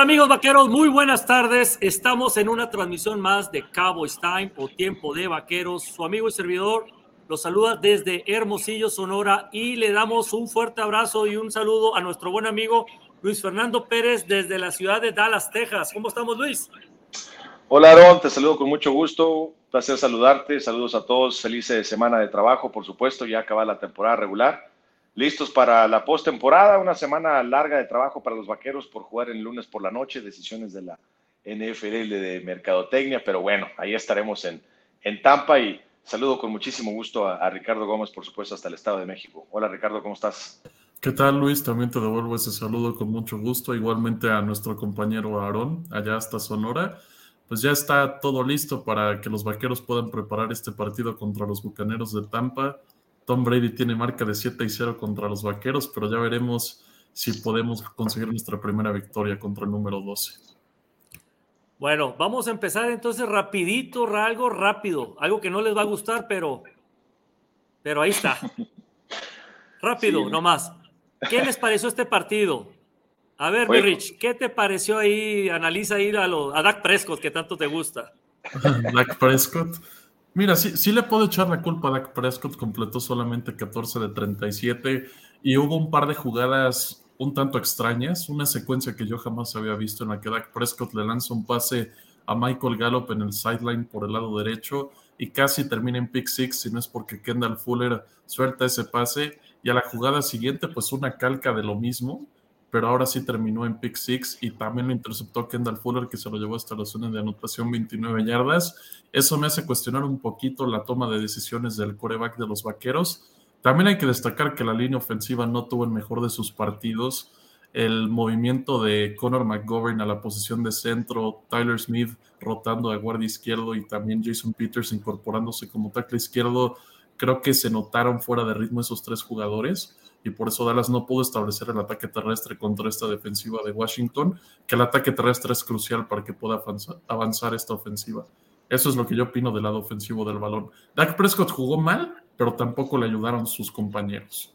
Hola amigos vaqueros, muy buenas tardes. Estamos en una transmisión más de Cowboys Time o Tiempo de Vaqueros. Su amigo y servidor los saluda desde Hermosillo, Sonora y le damos un fuerte abrazo y un saludo a nuestro buen amigo Luis Fernando Pérez desde la ciudad de Dallas, Texas. ¿Cómo estamos, Luis? Hola, Aaron, te saludo con mucho gusto. Placer saludarte. Saludos a todos. Feliz semana de trabajo, por supuesto. Ya acaba la temporada regular listos para la postemporada, una semana larga de trabajo para los vaqueros por jugar el lunes por la noche, decisiones de la NFL de Mercadotecnia, pero bueno, ahí estaremos en, en Tampa y saludo con muchísimo gusto a, Ricardo Gómez, por supuesto, hasta el Estado de México. Hola Ricardo, ¿cómo estás? ¿Qué tal Luis? También te devuelvo ese saludo con mucho gusto, igualmente a nuestro compañero Aarón, allá hasta Sonora. Pues ya está todo listo para que los vaqueros puedan preparar este partido contra los Bucaneros de Tampa Tom Brady tiene marca de 7 y 0 contra los Vaqueros, pero ya veremos si podemos conseguir nuestra primera victoria contra el número 12. Bueno, vamos a empezar entonces rapidito, algo rápido, algo que no les va a gustar, pero, pero ahí está. Rápido, nomás. ¿Qué les pareció este partido? A ver, Rich, ¿qué te pareció ahí? Analiza ir a, lo, a Dak Prescott, que tanto te gusta. Dak Prescott. Mira, sí, sí le puedo echar la culpa a Dak Prescott, completó solamente 14 de 37 y hubo un par de jugadas un tanto extrañas, una secuencia que yo jamás había visto en la que Dak Prescott le lanza un pase a Michael Gallup en el sideline por el lado derecho y casi termina en pick six, si no es porque Kendall Fuller suelta ese pase. Y a la jugada siguiente pues una calca de lo mismo pero ahora sí terminó en pick six y también lo interceptó Kendall Fuller, que se lo llevó hasta la zona de anotación 29 yardas. Eso me hace cuestionar un poquito la toma de decisiones del coreback de los vaqueros. También hay que destacar que la línea ofensiva no tuvo el mejor de sus partidos. El movimiento de Conor McGovern a la posición de centro, Tyler Smith rotando a guardia izquierdo y también Jason Peters incorporándose como tackle izquierdo, creo que se notaron fuera de ritmo esos tres jugadores y por eso Dallas no pudo establecer el ataque terrestre contra esta defensiva de Washington, que el ataque terrestre es crucial para que pueda avanzar esta ofensiva. Eso es lo que yo opino del lado ofensivo del balón. Dak Prescott jugó mal, pero tampoco le ayudaron sus compañeros.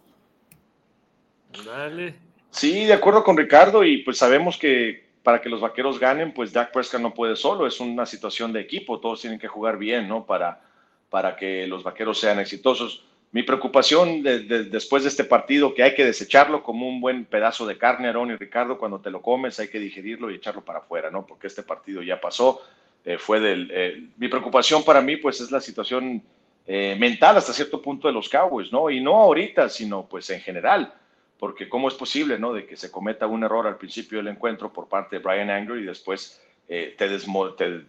Dale. Sí, de acuerdo con Ricardo, y pues sabemos que para que los vaqueros ganen, pues Dak Prescott no puede solo, es una situación de equipo, todos tienen que jugar bien, ¿no? Para, para que los vaqueros sean exitosos mi preocupación después de este partido, que hay que desecharlo como un buen pedazo de carne, Aaron y Ricardo, cuando te lo comes hay que digerirlo y echarlo para afuera, ¿no? Porque este partido ya pasó, eh, fue del... Eh, mi preocupación para mí, pues, es la situación eh, mental hasta cierto punto de los Cowboys, ¿no? Y no ahorita, sino pues en general, porque cómo es posible, ¿no? De que se cometa un error al principio del encuentro por parte de Brian Anger y después eh, te,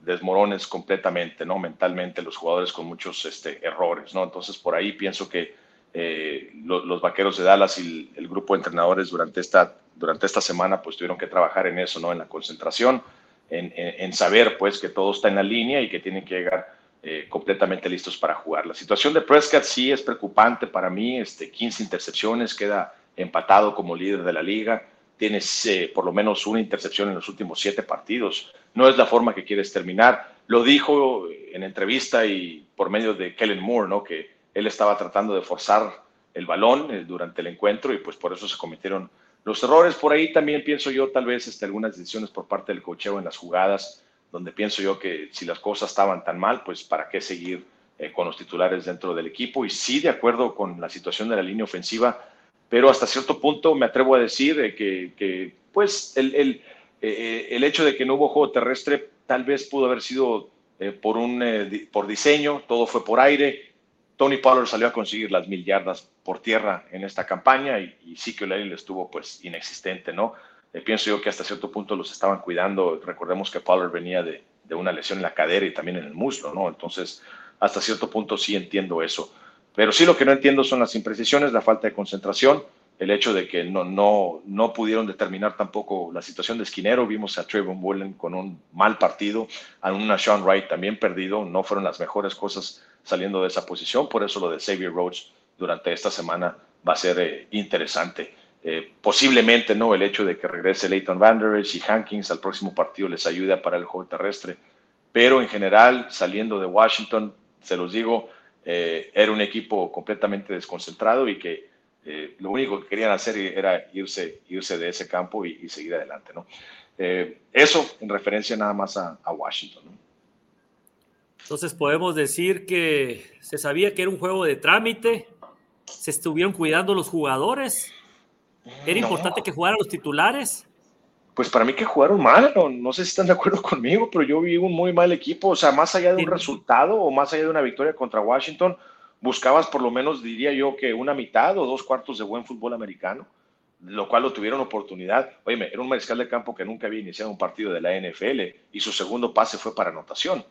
desmorones completamente, ¿no? Mentalmente los jugadores con muchos este, errores, ¿no? Entonces por ahí pienso que eh, los vaqueros de Dallas y el, grupo de entrenadores durante esta, durante esta semana pues tuvieron que trabajar en eso, ¿no? En la concentración, en, saber pues que todo está en la línea y que tienen que llegar eh, completamente listos para jugar. La situación de Prescott sí es preocupante para mí, este, 15 intercepciones, queda empatado como líder de la liga tienes eh, por lo menos una intercepción en los últimos siete partidos. No es la forma que quieres terminar. Lo dijo en entrevista y por medio de Kellen Moore, ¿no? que él estaba tratando de forzar el balón eh, durante el encuentro y pues por eso se cometieron los errores. Por ahí también pienso yo tal vez este, algunas decisiones por parte del cocheo en las jugadas, donde pienso yo que si las cosas estaban tan mal, pues para qué seguir eh, con los titulares dentro del equipo. Y sí, de acuerdo con la situación de la línea ofensiva, pero hasta cierto punto me atrevo a decir que, pues el, el, eh, el, hecho de que no hubo juego terrestre tal vez pudo haber sido eh, por, un, eh, por diseño, todo fue por aire. Tony Pollard salió a conseguir las mil yardas por tierra en esta campaña y, sí que el estuvo pues inexistente, ¿no? pienso yo que hasta cierto punto los estaban cuidando. Recordemos que Pollard venía de, de una lesión en la cadera y también en el muslo, ¿no? Entonces, hasta cierto punto sí entiendo eso. Pero sí lo que no entiendo son las imprecisiones, la falta de concentración. El hecho de que no, no, no pudieron determinar tampoco la situación de esquinero. Vimos a Trayvon Bullen con un mal partido, a una Sean Wright también perdido. No fueron las mejores cosas saliendo de esa posición. Por eso lo de Xavier Rhodes durante esta semana va a ser eh, interesante. Eh, posiblemente no el hecho de que regrese Leighton Vander y Hankins al próximo partido les ayude para el juego terrestre. Pero en general, saliendo de Washington, se los digo, eh, era un equipo completamente desconcentrado y que eh, lo único que querían hacer era irse, irse de ese campo y, seguir adelante. ¿no? Eh, eso en referencia nada más a, Washington. ¿no? Entonces podemos decir que se sabía que era un juego de trámite, se estuvieron cuidando los jugadores, era importante que jugaran los titulares. Pues para mí que jugaron mal, no, no, sé si están de acuerdo conmigo, pero yo vi un muy mal equipo, o sea, más allá de un resultado o más allá de una victoria contra Washington, buscabas por lo menos, diría yo, que una mitad o dos cuartos de buen fútbol americano, lo cual lo tuvieron oportunidad. Oye, era un mariscal de campo que nunca había iniciado un partido de la NFL y su segundo pase fue para anotación.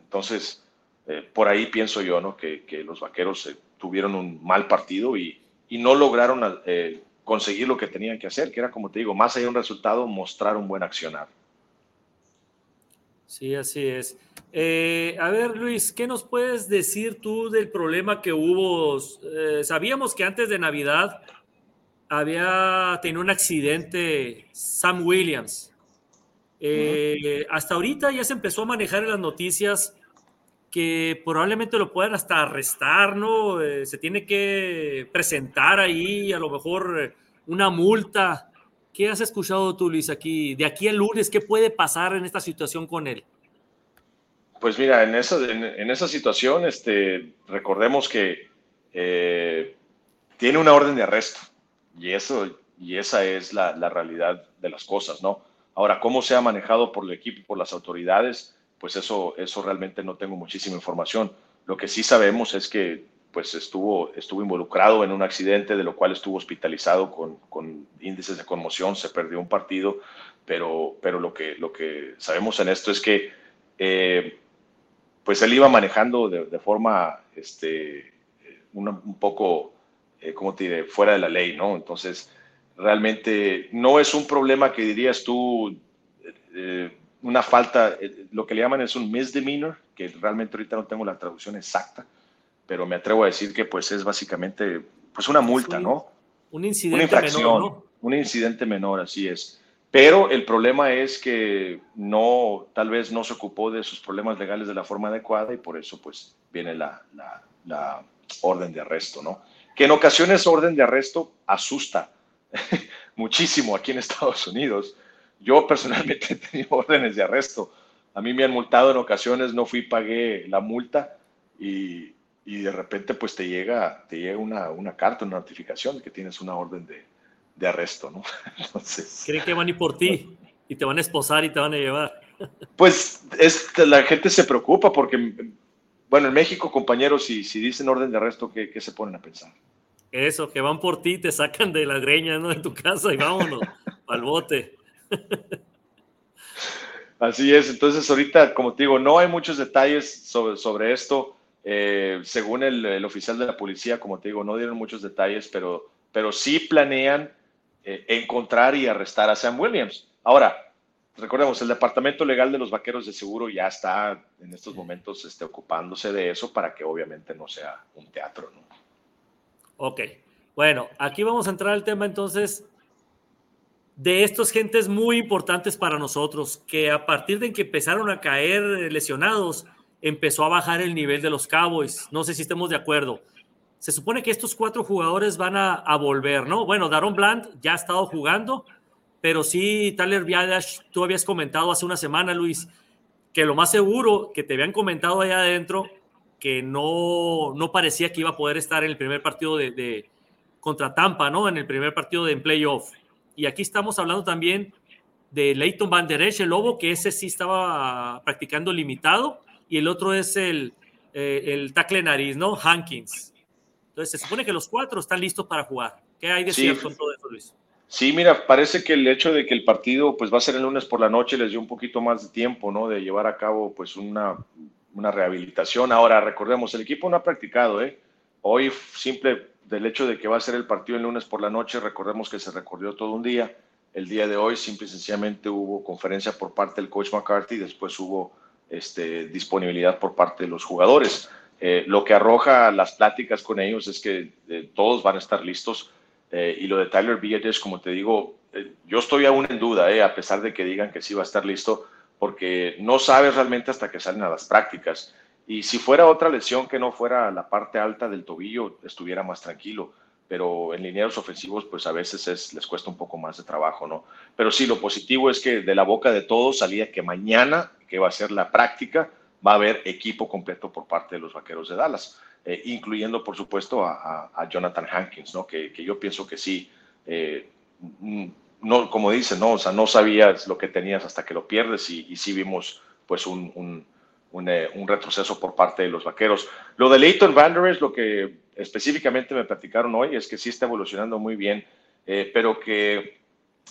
Entonces, eh, por ahí pienso yo, ¿no? Que, los vaqueros eh, tuvieron un mal partido y, no lograron eh, conseguir lo que tenían que hacer, que era, como te digo, más allá de un resultado, mostrar un buen accionar. Sí, así es. Eh, a ver, Luis, ¿qué nos puedes decir tú del problema que hubo? Eh, sabíamos que antes de Navidad había tenido un accidente Sam Williams. Eh, hasta ahorita ya se empezó a manejar en las noticias que probablemente lo puedan hasta arrestar, ¿no? se tiene que presentar ahí a lo mejor una multa ¿Qué has escuchado tú, Luis, aquí? De aquí al lunes, ¿qué puede pasar en esta situación con él? Pues mira, en esa, en, esa situación, este, recordemos que eh, tiene una orden de arresto y, eso, y esa es la, la, realidad de las cosas, ¿no? Ahora, ¿cómo se ha manejado por el equipo, por las autoridades? Pues eso, eso realmente no tengo muchísima información. Lo que sí sabemos es que pues estuvo, estuvo involucrado en un accidente, de lo cual estuvo hospitalizado con, con índices de conmoción, se perdió un partido, pero, pero lo, que, lo que sabemos en esto es que eh, pues él iba manejando de, forma este, un poco, eh, como te diré, fuera de la ley, ¿no? Entonces, realmente no es un problema que dirías tú, eh, una falta, lo que le llaman es un misdemeanor, que realmente ahorita no tengo la traducción exacta, pero me atrevo a decir que pues es básicamente pues una multa, ¿no? Un incidente menor, ¿no? Un incidente menor, así es. Pero el problema es que no, tal vez no se ocupó de sus problemas legales de la forma adecuada y por eso pues viene la, la, orden de arresto, ¿no? Que en ocasiones orden de arresto asusta muchísimo aquí en Estados Unidos. Yo personalmente he tenido órdenes de arresto. A mí me han multado en ocasiones, no fui, pagué la multa y, y de repente pues te llega, te llega una, una carta, una notificación de que tienes una orden de, de arresto, ¿no? Entonces... Creen que van a ir por ti y te van a esposar y te van a llevar. Pues es, la gente se preocupa porque, bueno, en México, compañeros, si, si dicen orden de arresto, ¿qué, ¿qué, se ponen a pensar? Eso, que van por ti, te sacan de la greña, ¿no? De tu casa y vámonos al bote. Así es, entonces ahorita, como te digo, no hay muchos detalles sobre, sobre esto. Eh, según el, oficial de la policía, como te digo, no dieron muchos detalles, pero, pero sí planean eh, encontrar y arrestar a Sam Williams. Ahora, recordemos, el Departamento Legal de los Vaqueros de Seguro ya está en estos momentos este, ocupándose de eso para que obviamente no sea un teatro. ¿no? Ok, bueno, aquí vamos a entrar al tema entonces de estos gentes muy importantes para nosotros, que a partir de que empezaron a caer lesionados, empezó a bajar el nivel de los Cowboys. No sé si estemos de acuerdo. Se supone que estos cuatro jugadores van a, volver, ¿no? Bueno, Daron Bland ya ha estado jugando, pero sí, Tyler Viadash, tú habías comentado hace una semana, Luis, que lo más seguro que te habían comentado allá adentro, que no, no parecía que iba a poder estar en el primer partido de, contra Tampa, ¿no? En el primer partido de playoff. Y aquí estamos hablando también de Leighton Van Der el Lobo, que ese sí estaba practicando limitado y el otro es el, eh, el tackle nariz, ¿no? Hankins. Entonces, se supone que los cuatro están listos para jugar. ¿Qué hay de cierto en todo eso, Luis? Sí, mira, parece que el hecho de que el partido pues va a ser el lunes por la noche les dio un poquito más de tiempo, ¿no? De llevar a cabo pues una, una rehabilitación. Ahora, recordemos, el equipo no ha practicado, ¿eh? hoy simple del hecho de que va a ser el partido el lunes por la noche, recordemos que se recorrió todo un día. El día de hoy simple y sencillamente hubo conferencia por parte del coach McCarthy, después hubo este, disponibilidad por parte de los jugadores. Eh, lo que arroja las pláticas con ellos es que eh, todos van a estar listos. Eh, y lo de Tyler Villades, como te digo, yo estoy aún en duda, a pesar de que digan que sí va a estar listo, porque no sabes realmente hasta que salen a las prácticas. Y si fuera otra lesión que no fuera la parte alta del tobillo, estuviera más tranquilo. Pero en lineados ofensivos, pues a veces es, les cuesta un poco más de trabajo, ¿no? Pero sí, lo positivo es que de la boca de todos salía que mañana, que va a ser la práctica, va a haber equipo completo por parte de los vaqueros de Dallas, eh, incluyendo, por supuesto, a, Jonathan Hankins, ¿no? Que, yo pienso que sí. Eh, mm, no, como dicen, ¿no? O sea, no sabías lo que tenías hasta que lo pierdes y sí vimos, pues, un eh, un, retroceso por parte de los vaqueros. Lo de Leighton Vanderes, lo que específicamente me platicaron hoy es que sí está evolucionando muy bien, eh, pero que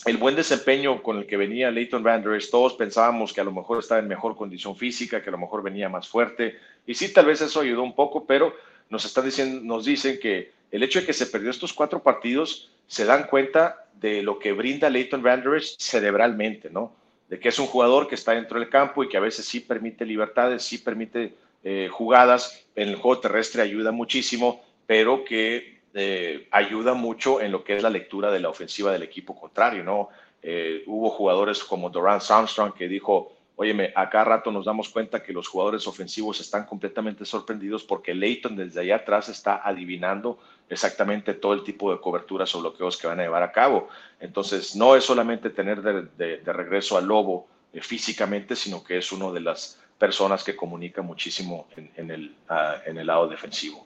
el buen desempeño con el que venía Leighton Vanderes, todos pensábamos que a lo mejor estaba en mejor condición física, que a lo mejor venía más fuerte, y sí, tal vez eso ayudó un poco, pero nos, están diciendo, nos dicen que el hecho de que se perdió estos cuatro partidos, se dan cuenta de lo que brinda Leighton Vanderes cerebralmente, ¿no? De que es un jugador que está dentro del campo y que a veces sí permite libertades, sí permite eh, jugadas, en el juego terrestre ayuda muchísimo, pero que eh, ayuda mucho en lo que es la lectura de la ofensiva del equipo contrario, ¿no? Eh, hubo jugadores como Doran Armstrong que dijo, óyeme, acá rato nos damos cuenta que los jugadores ofensivos están completamente sorprendidos porque Leighton desde allá atrás está adivinando exactamente todo el tipo de coberturas o bloqueos que van a llevar a cabo. Entonces, no es solamente tener de, regreso al lobo eh, físicamente, sino que es una de las personas que comunica muchísimo en, el, ah, en el lado defensivo.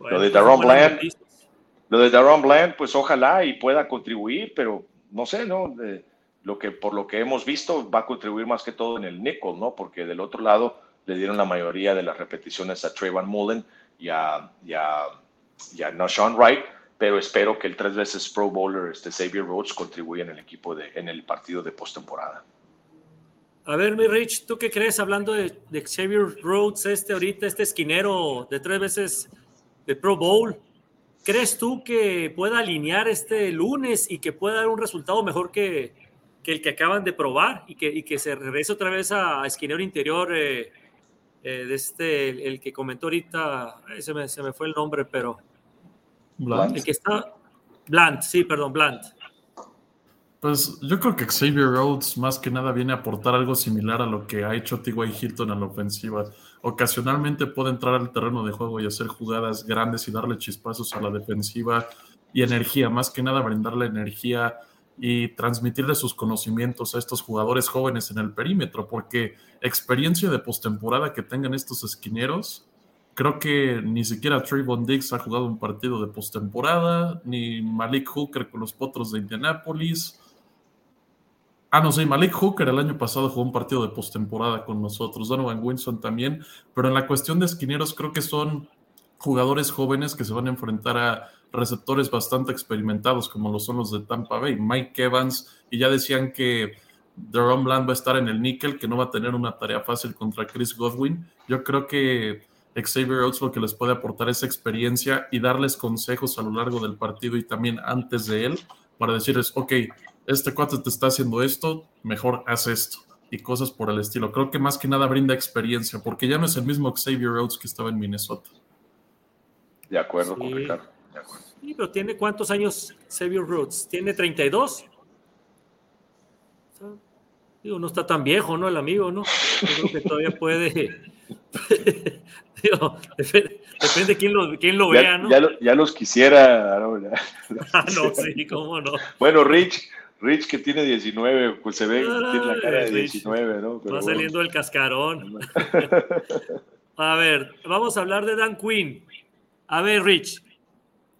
lo de pues, Daron Bland, lo de Daron Bland, pues ojalá y pueda contribuir, pero no sé, ¿no? Lo que, por lo que hemos visto, va a contribuir más que todo en el nickel, ¿no? Porque del otro lado le dieron la mayoría de las repeticiones a Trayvon Mullen y a, y a no Sean Wright, pero espero que el tres veces Pro Bowler este Xavier Rhodes contribuya en el equipo de, en el partido de postemporada. A ver, mi Rich, ¿tú qué crees hablando de, Xavier Rhodes, este ahorita, este esquinero de tres veces de Pro Bowl? ¿Crees tú que pueda alinear este lunes y que pueda dar un resultado mejor que, que el que acaban de probar y que, y que se regrese otra vez a, esquinero interior eh, eh, de este, el, que comentó ahorita, se me, se me fue el nombre, pero el que está. Bland, sí, perdón, Bland. Pues yo creo que Xavier Rhodes más que nada viene a aportar algo similar a lo que ha hecho T.Y. Hilton en la ofensiva. Ocasionalmente puede entrar al terreno de juego y hacer jugadas grandes y darle chispazos a la defensiva y energía, más que nada brindarle energía y transmitirle sus conocimientos a estos jugadores jóvenes en el perímetro, porque experiencia de postemporada que tengan estos esquineros Creo que ni siquiera Trayvon Diggs ha jugado un partido de postemporada, ni Malik Hooker con los Potros de Indianapolis. Ah, no sé, Malik Hooker el año pasado jugó un partido de postemporada con nosotros, Donovan Winson también, pero en la cuestión de esquineros creo que son jugadores jóvenes que se van a enfrentar a receptores bastante experimentados como lo son los de Tampa Bay, Mike Evans, y ya decían que Deron Bland va a estar en el níquel, que no va a tener una tarea fácil contra Chris Godwin. Yo creo que Xavier Rhodes lo que les puede aportar esa experiencia y darles consejos a lo largo del partido y también antes de él para decirles, ok, este cuate te está haciendo esto, mejor haz esto y cosas por el estilo. Creo que más que nada brinda experiencia porque ya no es el mismo Xavier Rhodes que estaba en Minnesota. De acuerdo con Ricardo. Sí, pero tiene cuántos años Xavier Rhodes? ¿Tiene 32? Digo, no está tan viejo, ¿no? El amigo, ¿no? Yo creo que todavía puede depende, de quién lo, quién lo vea, ¿no? Ya, los quisiera. ¿no? ah, no, sí, cómo no. Bueno, Rich, Rich que tiene 19, pues se ve que tiene la cara de 19, ¿no? va saliendo el cascarón. a ver, vamos a hablar de Dan Quinn. A ver, Rich,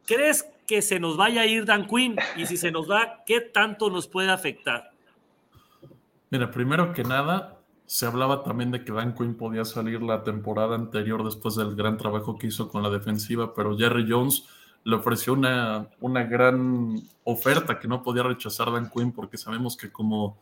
¿crees que se nos vaya a ir Dan Quinn? Y si se nos va, ¿qué tanto nos puede afectar? Mira, primero que nada, se hablaba también de que Dan Quinn podía salir la temporada anterior después del gran trabajo que hizo con la defensiva, pero Jerry Jones le ofreció una, una gran oferta que no podía rechazar Dan Quinn porque sabemos que como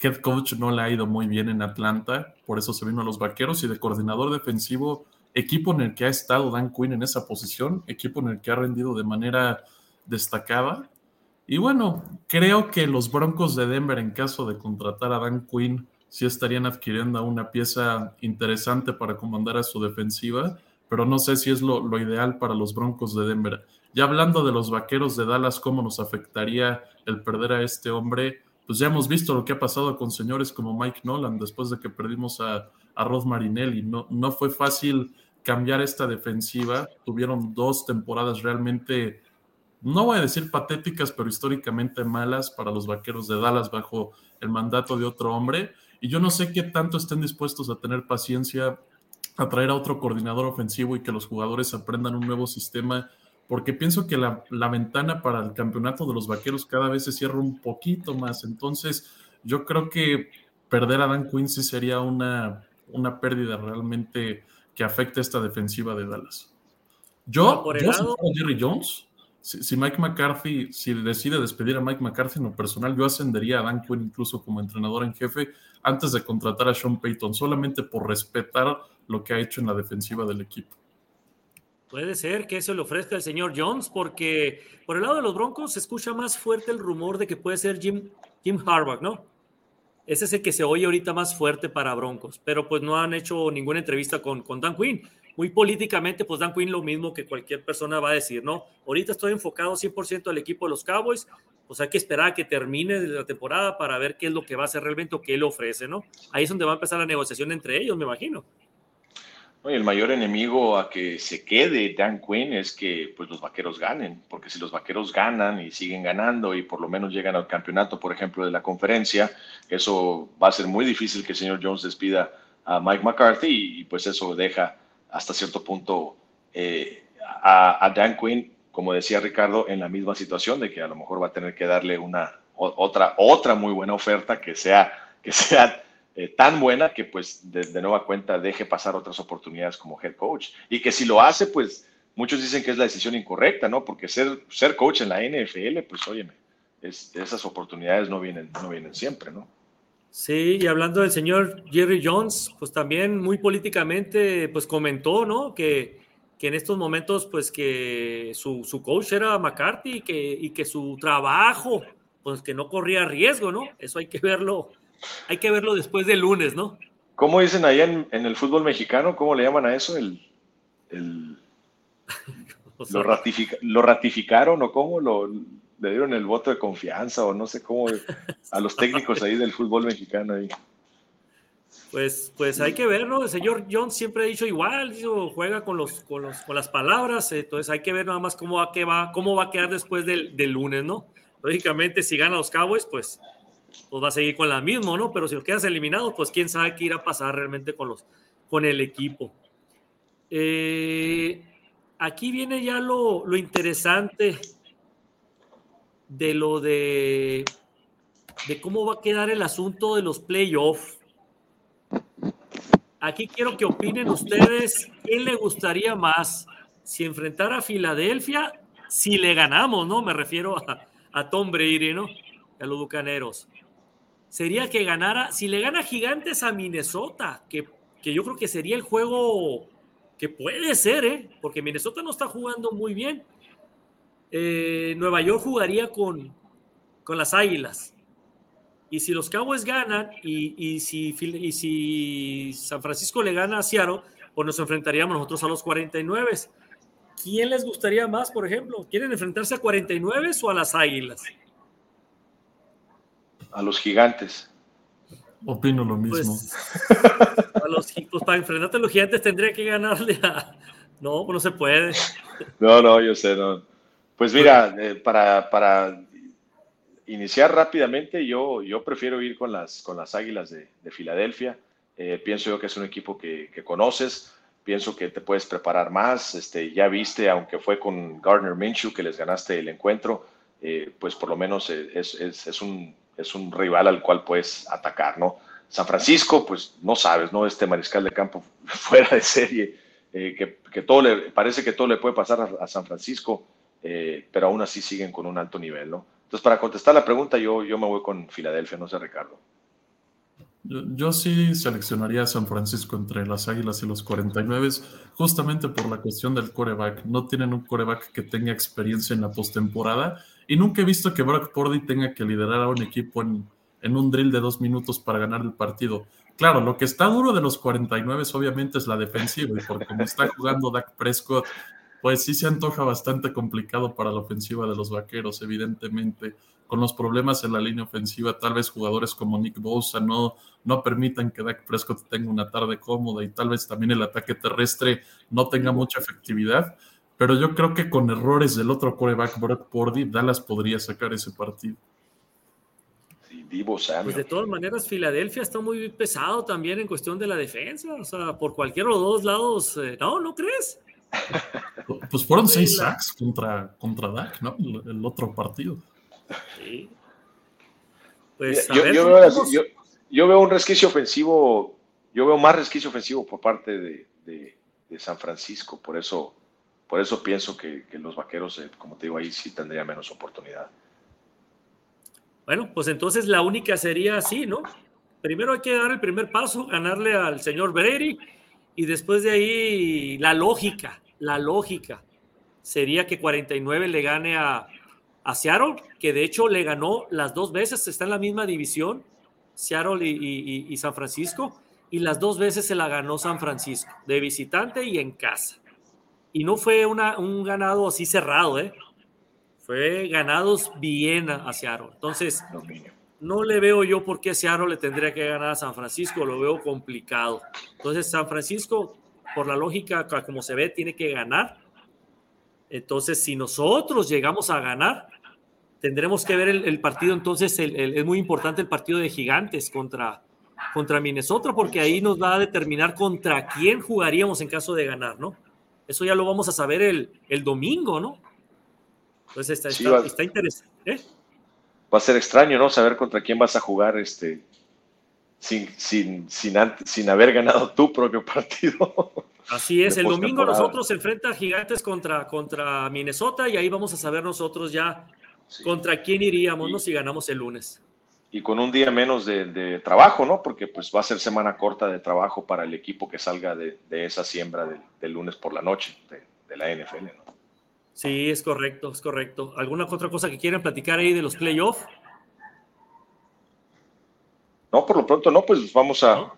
head coach no le ha ido muy bien en Atlanta, por eso se vino a los Vaqueros y de coordinador defensivo equipo en el que ha estado Dan Quinn en esa posición, equipo en el que ha rendido de manera destacada. Y bueno, creo que los Broncos de Denver, en caso de contratar a Dan Quinn, sí estarían adquiriendo una pieza interesante para comandar a su defensiva, pero no sé si es lo, lo ideal para los Broncos de Denver. Ya hablando de los Vaqueros de Dallas, cómo nos afectaría el perder a este hombre, pues ya hemos visto lo que ha pasado con señores como Mike Nolan después de que perdimos a, a Rod Marinelli. No, no fue fácil cambiar esta defensiva. Tuvieron dos temporadas realmente, no voy a decir patéticas, pero históricamente malas para los Vaqueros de Dallas bajo el mandato de otro hombre. Y yo no sé qué tanto estén dispuestos a tener paciencia a traer a otro coordinador ofensivo y que los jugadores aprendan un nuevo sistema, porque pienso que la, la, ventana para el campeonato de los vaqueros cada vez se cierra un poquito más. Entonces, yo creo que perder a Dan Quincy sería una, una pérdida realmente que afecte a esta defensiva de Dallas. Yo, por yo Jerry Jones, si, Mike McCarthy, si decide despedir a Mike McCarthy en lo personal, yo ascendería a Dan Quinn incluso como entrenador en jefe antes de contratar a Sean Payton, solamente por respetar lo que ha hecho en la defensiva del equipo. Puede ser que eso le ofrezca el señor Jones, porque por el lado de los Broncos se escucha más fuerte el rumor de que puede ser Jim, Jim Harbaugh, ¿no? Ese es el que se oye ahorita más fuerte para Broncos, pero pues no han hecho ninguna entrevista con, con Dan Quinn muy políticamente, pues Dan Quinn lo mismo que cualquier persona va a decir, ¿no? Ahorita estoy enfocado 100% al equipo de los Cowboys, pues hay que esperar a que termine la temporada para ver qué es lo que va a hacer realmente o qué él ofrece, ¿no? Ahí es donde va a empezar la negociación entre ellos, me imagino. El mayor enemigo a que se quede Dan Quinn es que pues, los vaqueros ganen, porque si los vaqueros ganan y siguen ganando y por lo menos llegan al campeonato, por ejemplo, de la conferencia, eso va a ser muy difícil que el señor Jones despida a Mike McCarthy y pues eso deja hasta cierto punto eh, a, Dan Quinn, como decía Ricardo, en la misma situación de que a lo mejor va a tener que darle una otra, otra muy buena oferta que sea, que sea eh, tan buena que pues de, nueva cuenta deje pasar otras oportunidades como head coach. Y que si lo hace, pues muchos dicen que es la decisión incorrecta, ¿no? Porque ser, ser coach en la NFL, pues óyeme, esas oportunidades no vienen, no vienen siempre, ¿no? Sí, y hablando del señor Jerry Jones, pues también muy políticamente, pues comentó, ¿no? Que, que en estos momentos, pues que su, su coach era McCarthy que, y que su trabajo, pues que no corría riesgo, ¿no? Eso hay que verlo, hay que verlo después del lunes, ¿no? ¿Cómo dicen allá en, en el fútbol mexicano? ¿Cómo le llaman a eso? El, el lo, lo, ratificaron o cómo lo, le dieron el voto de confianza o no sé cómo a los técnicos ahí del fútbol mexicano ahí. Pues, pues hay que verlo. El señor Jones siempre ha dicho igual, juega con, los, con, los, con las palabras. Entonces hay que ver nada más cómo va, va, cómo va a quedar después del, del, lunes, ¿no? Lógicamente, si gana los Cowboys, pues, pues va a seguir con la misma, ¿no? Pero si los quedas eliminados, pues quién sabe qué irá a pasar realmente con, los, con el equipo. Eh, aquí viene ya lo, lo interesante de lo de, de cómo va a quedar el asunto de los playoffs. Aquí quiero que opinen ustedes quién le gustaría más, si enfrentar a Filadelfia, si le ganamos, ¿no? Me refiero a, Tom Brady, ¿no? A los Bucaneros. Sería que ganara, si le gana Gigantes a Minnesota, que, que yo creo que sería el juego que puede ser, ¿eh? Porque Minnesota no está jugando muy bien eh, Nueva York jugaría con, con las Águilas. Y si los Cowboys ganan y, si, y si San Francisco le gana a Seattle, pues nos enfrentaríamos nosotros a los 49. ¿Quién les gustaría más, por ejemplo? ¿Quieren enfrentarse a 49 o a las Águilas? A los gigantes. Opino lo mismo. Pues, a los, pues para enfrentarte a los gigantes tendría que ganarle a... No, pues no se puede. No, no, yo sé, no. Pues mira, eh, para, para, iniciar rápidamente, yo, yo prefiero ir con las, con las Águilas de, de Filadelfia. Eh, pienso yo que es un equipo que, que, conoces, pienso que te puedes preparar más. Este, ya viste, aunque fue con Gardner Minshew que les ganaste el encuentro, eh, pues por lo menos es, es, es, un, es un rival al cual puedes atacar, ¿no? San Francisco, pues no sabes, ¿no? Este mariscal de campo fuera de serie, que, que, todo le, parece que todo le puede pasar a, San Francisco. Eh, pero aún así siguen con un alto nivel, ¿no? Entonces, para contestar la pregunta, yo, yo me voy con Filadelfia, no sé, Ricardo. Yo, sí seleccionaría a San Francisco entre las Águilas y los 49, justamente por la cuestión del coreback. No tienen un coreback que tenga experiencia en la postemporada y nunca he visto que Brock Purdy tenga que liderar a un equipo en, en un drill de dos minutos para ganar el partido. Claro, lo que está duro de los 49 obviamente es la defensiva y por cómo está jugando Dak Prescott, pues sí se antoja bastante complicado para la ofensiva de los Vaqueros, evidentemente. Con los problemas en la línea ofensiva, tal vez jugadores como Nick Bosa no, no permitan que Dak Prescott tenga una tarde cómoda y tal vez también el ataque terrestre no tenga mucha efectividad. Pero yo creo que con errores del otro coreback, Brock Purdy, Dallas podría sacar ese partido. Pues de todas maneras, Filadelfia está muy pesado también en cuestión de la defensa. O sea, por cualquiera de los dos lados, eh, ¿no? ¿No crees? Pues fueron seis sacks contra, contra Dak, ¿no? El, otro partido. Sí. Pues, yo, veo un resquicio ofensivo, yo veo más resquicio ofensivo por parte de, San Francisco, por eso, por eso pienso que, los vaqueros, eh, como te digo, ahí sí tendría menos oportunidad. Bueno, pues entonces la única sería así, ¿no? Primero hay que dar el primer paso, ganarle al señor Brady y después de ahí la lógica, la lógica sería que 49 le gane a, a Seattle, que de hecho le ganó las dos veces, está en la misma división, Seattle y, San Francisco, y las dos veces se la ganó San Francisco, de visitante y en casa. Y no fue una, un ganado así cerrado, ¿eh? fue ganados bien a Seattle. Entonces, no le veo yo por qué Seattle le tendría que ganar a San Francisco, lo veo complicado. Entonces, San Francisco, por la lógica, como se ve, tiene que ganar. Entonces, si nosotros llegamos a ganar, tendremos que ver el, partido. Entonces, es muy importante el partido de Gigantes contra, contra Minnesota, porque ahí nos va a determinar contra quién jugaríamos en caso de ganar, ¿no? Eso ya lo vamos a saber el, el domingo, ¿no? Entonces está, interesante. ¿eh? Va a ser extraño, ¿no? Saber contra quién vas a jugar este, sin, sin, sin, sin haber ganado tu propio partido. Así es, el domingo nosotros se enfrenta Gigantes contra, contra Minnesota y ahí vamos a saber nosotros ya contra quién iríamos, ¿no? Si ganamos el lunes. Y con un día menos de, trabajo, ¿no? Porque pues va a ser semana corta de trabajo para el equipo que salga de, esa siembra del lunes por la noche de, de la NFL, ¿no? Sí, es correcto, es correcto. ¿Alguna otra cosa que quieran platicar ahí de los playoffs? No, por lo pronto no, pues vamos a, va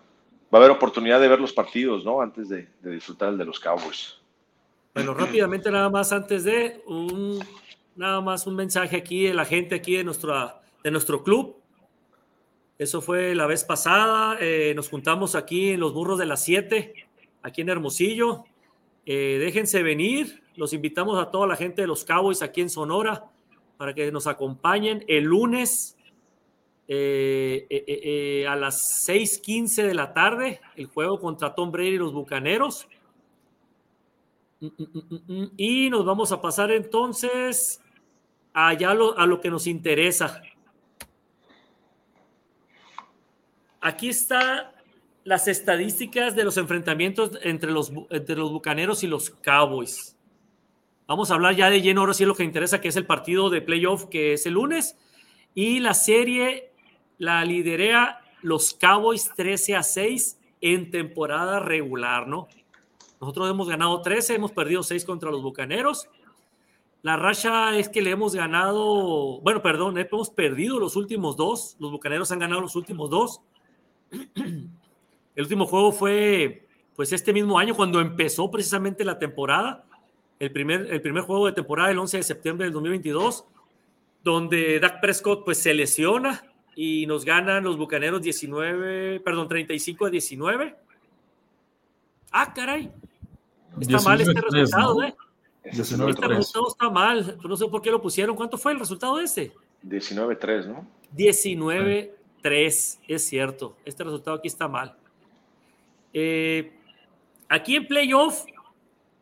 a haber oportunidad de ver los partidos, ¿no? Antes de, disfrutar el de los Cowboys. Bueno, rápidamente nada más antes de un, nada más un mensaje aquí de la gente aquí de, nuestra, de nuestro club. Eso fue la vez pasada. Eh, nos juntamos aquí en los burros de las 7, aquí en Hermosillo. Eh, déjense venir, los invitamos a toda la gente de los Cowboys aquí en Sonora para que nos acompañen el lunes eh, a las 6:15 de la tarde, el juego contra Tom Brady y los Bucaneros. Mm, mm, mm, y nos vamos a pasar entonces allá a lo que nos interesa. Aquí está las estadísticas de los enfrentamientos entre los, entre los Bucaneros y los Cowboys. Vamos a hablar ya de lleno, ahora sí es lo que interesa, que es el partido de playoff que es el lunes. Y la serie la liderea los Cowboys 13 a 6 en temporada regular, ¿no? Nosotros hemos ganado 13, hemos perdido 6 contra los Bucaneros. La racha es que le hemos ganado, bueno, perdón, hemos perdido los últimos dos. Los Bucaneros han ganado los últimos dos. El último juego fue, pues, este mismo año, cuando empezó precisamente la temporada el primer, el primer juego de temporada el 11 de septiembre del 2022, donde Dak Prescott pues se lesiona y nos ganan los Bucaneros 19, perdón, 35 a 19. Ah, caray. Está mal este resultado, ¿eh? este resultado está mal. No sé por qué lo pusieron. ¿Cuánto fue el resultado ese? 19-3, ¿no? 19-3, es cierto. Este resultado aquí está mal. Eh, aquí en playoff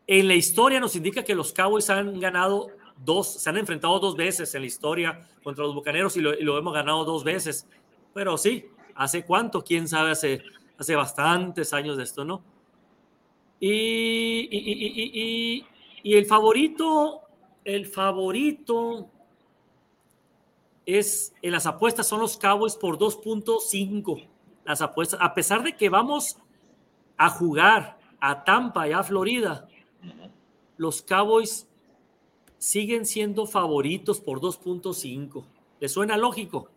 en la historia nos indica que los Cowboys han ganado dos, se han enfrentado dos veces en la historia contra los Bucaneros y lo, hemos ganado dos veces. Pero sí, ¿hace cuánto? ¿Quién sabe? Hace, hace bastantes años de esto, ¿no? Y, y, y el favorito, el favorito es en las apuestas son los Cowboys por 2.5. las apuestas, a pesar de que vamos a jugar a Tampa y a Florida, los Cowboys siguen siendo favoritos por 2.5. ¿Le suena lógico?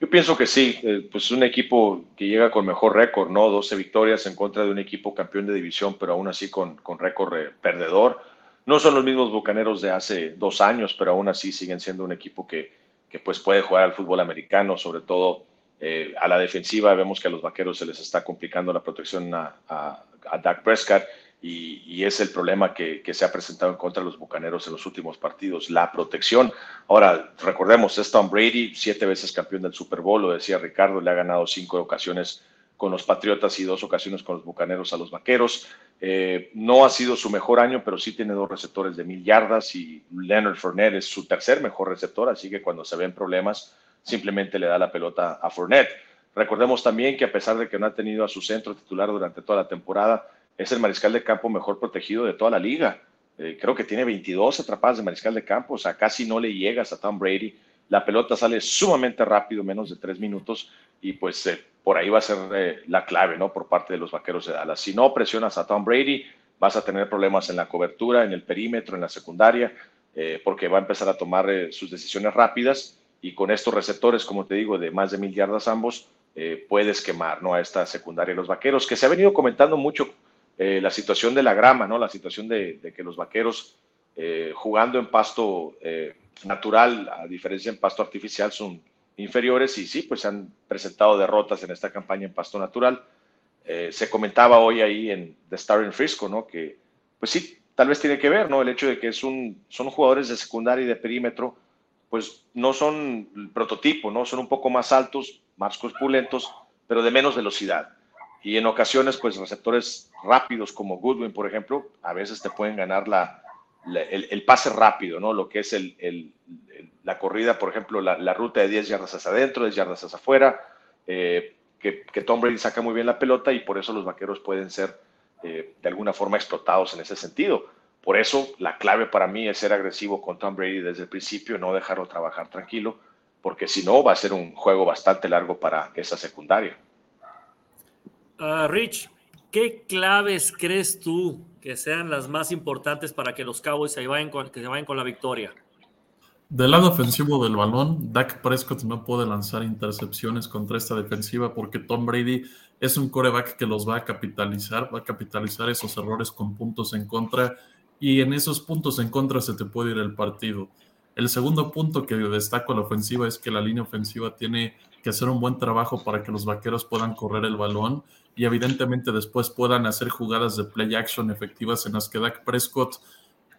Yo pienso que sí, eh, pues un equipo que llega con mejor récord, ¿no? 12 victorias en contra de un equipo campeón de división, pero aún así con, con récord eh, perdedor. No son los mismos bucaneros de hace dos años, pero aún así siguen siendo un equipo que, que pues puede jugar al fútbol americano, sobre todo eh, a la defensiva. Vemos que a los vaqueros se les está complicando la protección a, Dak Prescott y, es el problema que, se ha presentado en contra de los Bucaneros en los últimos partidos, la protección. Ahora, recordemos, es Tom Brady, siete veces campeón del Super Bowl, lo decía Ricardo, le ha ganado cinco ocasiones con los Patriotas y dos ocasiones con los Bucaneros a los Vaqueros. Eh, no ha sido su mejor año, pero sí tiene dos receptores de mil yardas y Leonard Fournette es su tercer mejor receptor, así que cuando se ven problemas, simplemente le da la pelota a Fournette. Recordemos también que a pesar de que no ha tenido a su centro titular durante toda la temporada, es el mariscal de campo mejor protegido de toda la liga. Eh, creo que tiene 22 atrapadas de mariscal de campo, o sea, casi no le llegas a Tom Brady. La pelota sale sumamente rápido, menos de tres minutos, y pues eh, por ahí va a ser eh, la clave, ¿no? Por parte de los vaqueros de Dallas. Si no presionas a Tom Brady, vas a tener problemas en la cobertura, en el perímetro, en la secundaria, porque va a empezar a tomar sus decisiones rápidas y con estos receptores, como te digo, de más de mil yardas ambos, puedes quemar, ¿no? A esta secundaria de los vaqueros, que se ha venido comentando mucho eh, la situación de la grama, ¿no? La situación de, que los vaqueros eh, jugando en pasto eh, natural, a diferencia en pasto artificial, son inferiores y sí, pues se han presentado derrotas en esta campaña en pasto natural. se comentaba hoy ahí en The Star in Frisco, ¿no? Que pues sí, tal vez tiene que ver, ¿no? El hecho de que es un, son jugadores de secundaria y de perímetro, pues no son el prototipo, ¿no? Son un poco más altos, más corpulentos, pero de menos velocidad. Y en ocasiones, pues receptores rápidos como Goodwin, por ejemplo, a veces te pueden ganar la, el, pase rápido, ¿no? Lo que es el, la corrida, por ejemplo, la, ruta de 10 yardas hacia adentro, 10 yardas hacia afuera, eh, que, Tom Brady saca muy bien la pelota y por eso los vaqueros pueden ser eh, de alguna forma explotados en ese sentido. Por eso la clave para mí es ser agresivo con Tom Brady desde el principio, no dejarlo trabajar tranquilo, porque si no va a ser un juego bastante largo para esa secundaria. Ah, Rich, ¿qué claves crees tú que sean las más importantes para que los Cowboys se vayan con, que se vayan con la victoria? Del lado ofensivo del balón, Dak Prescott no puede lanzar intercepciones contra esta defensiva porque Tom Brady es un coreback que los va a capitalizar, va a capitalizar esos errores con puntos en contra y en esos puntos en contra se te puede ir el partido. El segundo punto que destaco a la ofensiva es que la línea ofensiva tiene que hacer un buen trabajo para que los vaqueros puedan correr el balón y evidentemente después puedan hacer jugadas de play action efectivas en las que Dak Prescott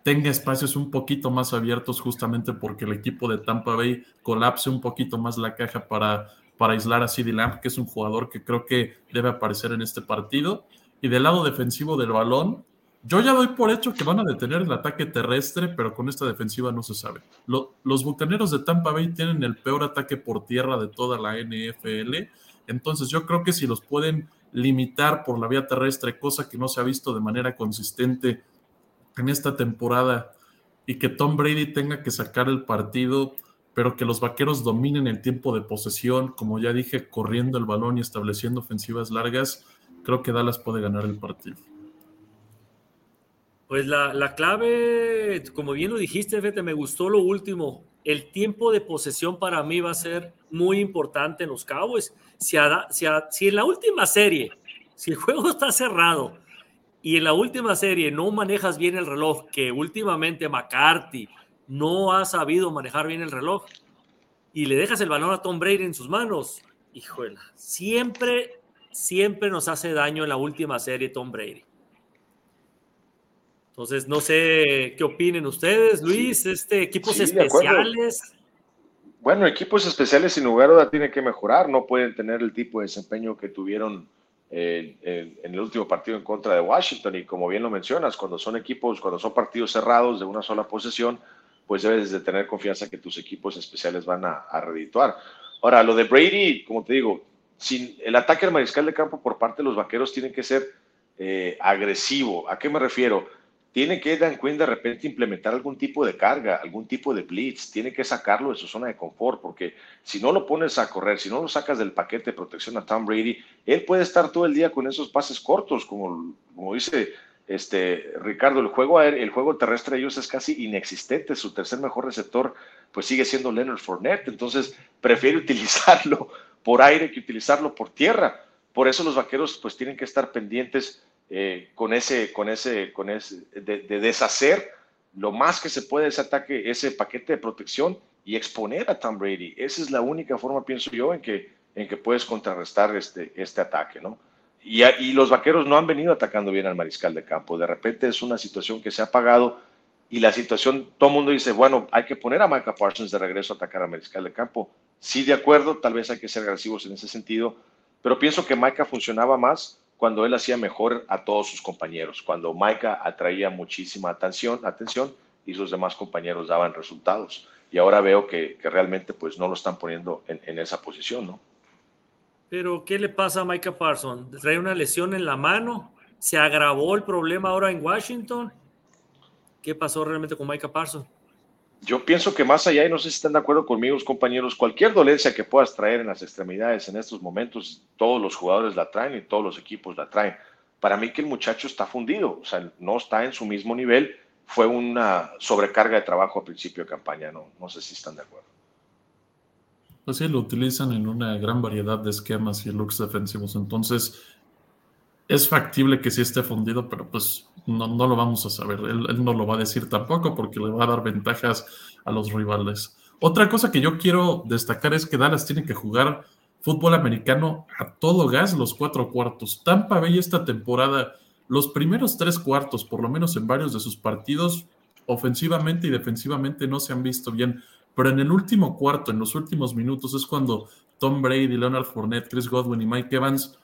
tenga espacios un poquito más abiertos justamente porque el equipo de Tampa Bay colapse un poquito más la caja para, para aislar a CeeDee Lamb, que es un jugador que creo que debe aparecer en este partido. Y del lado defensivo del balón, yo ya doy por hecho que van a detener el ataque terrestre, pero con esta defensiva no se sabe. los Bucaneros de Tampa Bay tienen el peor ataque por tierra de toda la NFL, entonces yo creo que si los pueden limitar por la vía terrestre, cosa que no se ha visto de manera consistente en esta temporada, y que Tom Brady tenga que sacar el partido, pero que los vaqueros dominen el tiempo de posesión, como ya dije, corriendo el balón y estableciendo ofensivas largas, creo que Dallas puede ganar el partido. Pues la, la clave, como bien lo dijiste, Fete, me gustó lo último. El tiempo de posesión para mí va a ser muy importante en los Cowboys si, si, en la última serie, si el juego está cerrado y en la última serie no manejas bien el reloj, que últimamente McCarthy no ha sabido manejar bien el reloj, y le dejas el balón a Tom Brady en sus manos, híjole, siempre, siempre nos hace daño en la última serie Tom Brady. Entonces, no sé qué opinen ustedes, Luis, este, equipos especiales. Bueno, equipos especiales sin lugar a duda tienen que mejorar, no pueden tener el tipo de desempeño que tuvieron eh, en, el último partido en contra de Washington y como bien lo mencionas, cuando son equipos, cuando son partidos cerrados de una sola posesión, pues debes de tener confianza que tus equipos especiales van a, a redituar. Ahora, lo de Brady, como te digo, sin el ataque al mariscal de campo por parte de los vaqueros tiene que ser eh, agresivo. ¿A qué me refiero? Tiene que Quinn de repente implementar algún tipo de carga, algún tipo de blitz, tiene que sacarlo de su zona de confort, porque si no lo pones a correr, si no lo sacas del paquete de protección a Tom Brady, él puede estar todo el día con esos pases cortos, como, como dice este, Ricardo, el juego, el juego terrestre de ellos es casi inexistente, su tercer mejor receptor pues sigue siendo Leonard Fournette, entonces prefiere utilizarlo por aire que utilizarlo por tierra. Por eso los vaqueros pues tienen que estar pendientes eh, con ese, con ese, con ese, de, deshacer lo más que se puede ese ataque, ese paquete de protección y exponer a Tom Brady. Esa es la única forma, pienso yo, en que, en que puedes contrarrestar este, este ataque, ¿no? Y, y los vaqueros no han venido atacando bien al mariscal de campo. De repente es una situación que se ha apagado y la situación, todo el mundo dice, bueno, hay que poner a Micah Parsons de regreso a atacar al mariscal de campo. Sí, de acuerdo, tal vez hay que ser agresivos en ese sentido, pero pienso que Micah funcionaba más cuando él hacía mejor a todos sus compañeros, cuando Maika atraía muchísima atención, atención y sus demás compañeros daban resultados. Y ahora veo que, realmente pues no lo están poniendo en, esa posición, ¿no? Pero, ¿qué le pasa a Micah Parsons? ¿Trae una lesión en la mano? ¿Se agravó el problema ahora en Washington? ¿Qué pasó realmente con Micah Parsons? Yo pienso que más allá, y no sé si están de acuerdo conmigo, compañeros, cualquier dolencia que puedas traer en las extremidades en estos momentos, todos los jugadores la traen y todos los equipos la traen. Para mí que el muchacho está fundido, o sea, no está en su mismo nivel. Fue una sobrecarga de trabajo a principio de campaña, no, no sé si están de acuerdo. Pues sí, lo utilizan en una gran variedad de esquemas y looks defensivos. Entonces, es factible que sí esté fundido, pero pues no, no lo vamos a saber. Él, no lo va a decir tampoco porque le va a dar ventajas a los rivales. Otra cosa que yo quiero destacar es que Dallas tiene que jugar fútbol americano a todo gas los cuatro cuartos. Tampa Bay esta temporada, los primeros tres cuartos, por lo menos en varios de sus partidos, ofensivamente y defensivamente no se han visto bien. Pero en el último cuarto, en los últimos minutos, es cuando Tom Brady, Leonard Fournette, Chris Godwin y Mike Evans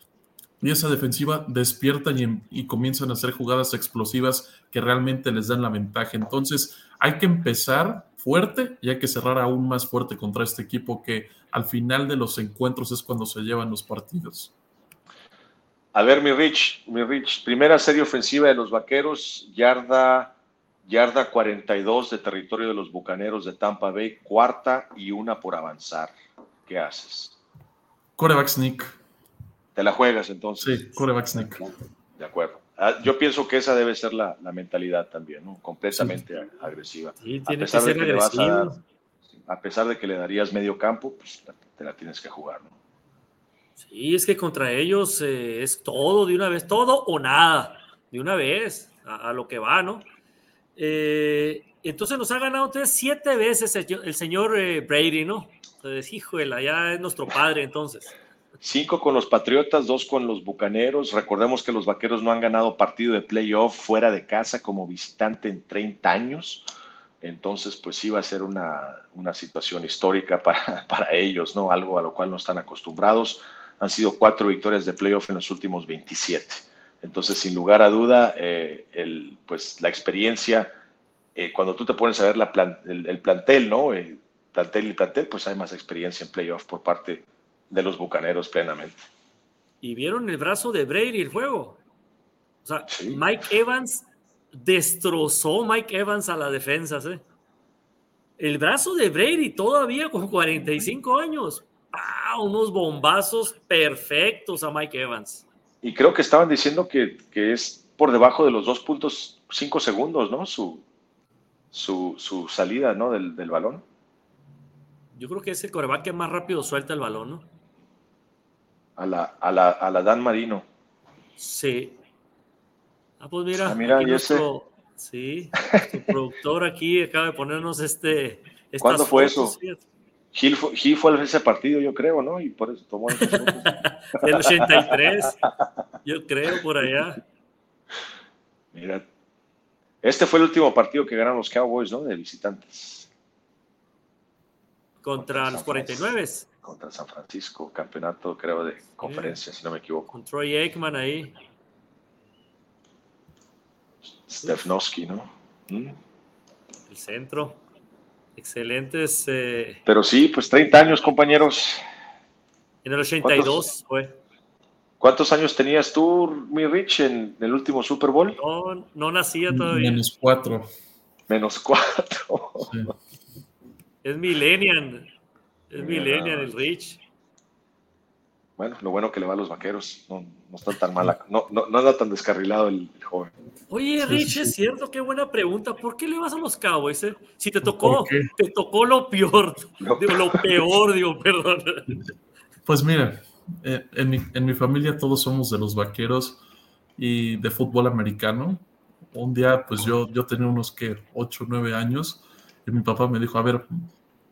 y esa defensiva despierta y, comienzan a hacer jugadas explosivas que realmente les dan la ventaja. Entonces hay que empezar fuerte y hay que cerrar aún más fuerte contra este equipo que al final de los encuentros es cuando se llevan los partidos. A ver, mi Rich, mi Rich, primera serie ofensiva de los Vaqueros, yarda, yarda 42 de territorio de los Bucaneros de Tampa Bay, cuarta y una por avanzar. ¿Qué haces? Coreback sneak. Te la juegas entonces. Sí, coreback sneak. De acuerdo. Ah, yo pienso que esa debe ser la, mentalidad también, ¿no? Completamente agresiva. Sí, tiene a pesar que ser de que a, pesar de que le darías medio campo, pues te la tienes que jugar, ¿no? Sí, es que contra ellos eh, es todo de una vez, todo o nada, de una vez, a, lo que va, ¿no? Eh, entonces nos ha ganado tres, siete veces el, señor eh, Brady, ¿no? Entonces, híjole, ya es nuestro padre entonces. Cinco con los Patriotas, dos con los Bucaneros. Recordemos que los Vaqueros no han ganado partido de playoff fuera de casa como visitante en 30 años. Entonces, pues sí va a ser una, situación histórica para, para, ellos, ¿no? Algo a lo cual no están acostumbrados. Han sido cuatro victorias de playoff en los últimos 27. Entonces, sin lugar a duda, eh, el, pues la experiencia, eh, cuando tú te pones a ver la el, plantel, ¿no? El eh, plantel y plantel, pues hay más experiencia en playoff por parte de los Bucaneros plenamente. Y vieron el brazo de Brady el juego. O sea, Mike Evans destrozó Mike Evans a la defensa. El brazo de Brady todavía con 45 años. ¡Ah! Unos bombazos perfectos a Mike Evans. Y creo que estaban diciendo que, es por debajo de los 2.5 segundos, ¿no? Su, su, salida, ¿no? Del, del, balón. Yo creo que es el coreback que más rápido suelta el balón, ¿no? A la, a la, a la Dan Marino. Sí. Ah, pues mira, ah, mira nuestro, sí, tu productor aquí acaba de ponernos este. ¿Cuándo fue eso? Gil fue, Gil fue, ese partido, yo creo, ¿no? Y por eso tomó el El 83, yo creo, por allá. Mira, este fue el último partido que ganaron los Cowboys, ¿no? De visitantes. Contra, los 49 contra San Francisco, campeonato creo de conferencia, si no me equivoco. Con Troy Aikman ahí. Stefnowski, ¿no? ¿Mm? El centro. Excelentes. Eh, Pero sí, pues 30 años, compañeros. En el 82 fue. ¿Cuántos años tenías tú, mi Rich, en el último Super Bowl? No, no nacía todavía. Menos cuatro. Menos cuatro. Es millennial. Es millennial el Rich. Bueno, lo bueno que le va a los vaqueros. No, no está tan mala. No, no, no anda tan descarrilado el, joven. Oye, Rich, es cierto, qué buena pregunta. ¿Por qué le vas a los Cowboys? Eh? Si te tocó, te tocó lo peor. Lo, digo, lo peor, digo, perdón. Pues mira, eh, en, mi, en mi familia todos somos de los vaqueros y de fútbol americano. Un día, pues yo, yo tenía unos que 8 o 9 años y mi papá me dijo, a ver,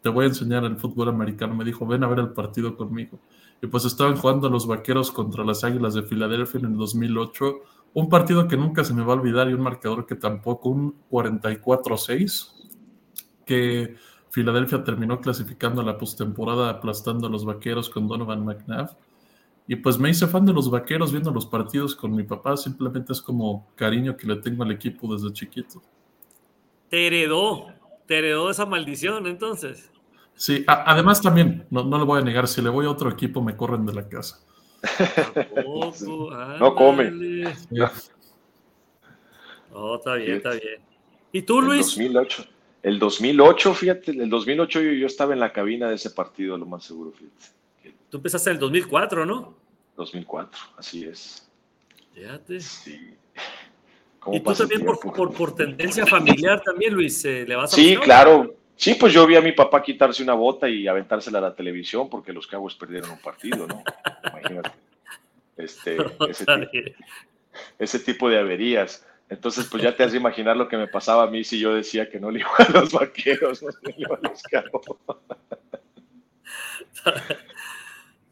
te voy a enseñar el fútbol americano. Me dijo, ven a ver el partido conmigo y pues estaban jugando los vaqueros contra las Águilas de Filadelfia en el 2008. Un partido que nunca se me va a olvidar y un marcador que tampoco, un 44-6, que Filadelfia terminó clasificando la postemporada aplastando a los vaqueros con Donovan McNabb. Y pues me hice fan de los vaqueros viendo los partidos con mi papá. Simplemente es como cariño que le tengo al equipo desde chiquito. Te heredó, te heredó esa maldición entonces. Sí, además también, no, no le voy a negar, si le voy a otro equipo me corren de la casa. no come. Oh, está bien, está bien. ¿Y tú, Luis? El 2008, el 2008 fíjate, el 2008 yo, yo, estaba en la cabina de ese partido, lo más seguro, fíjate. Tú empezaste en el 2004, ¿no? 2004, así es. Fíjate. Sí. ¿Y tú también por, por, por, tendencia familiar también, Luis, eh, le vas a Sí, claro. Sí, pues yo vi a mi papá quitarse una bota y aventársela a la televisión porque los Cowboys perdieron un partido, ¿no? Imagínate. Este, ese, tipo, de averías. Entonces, pues ya te has de imaginar lo que me pasaba a mí si yo decía que no le iba a los vaqueros, no le iba a los Cowboys.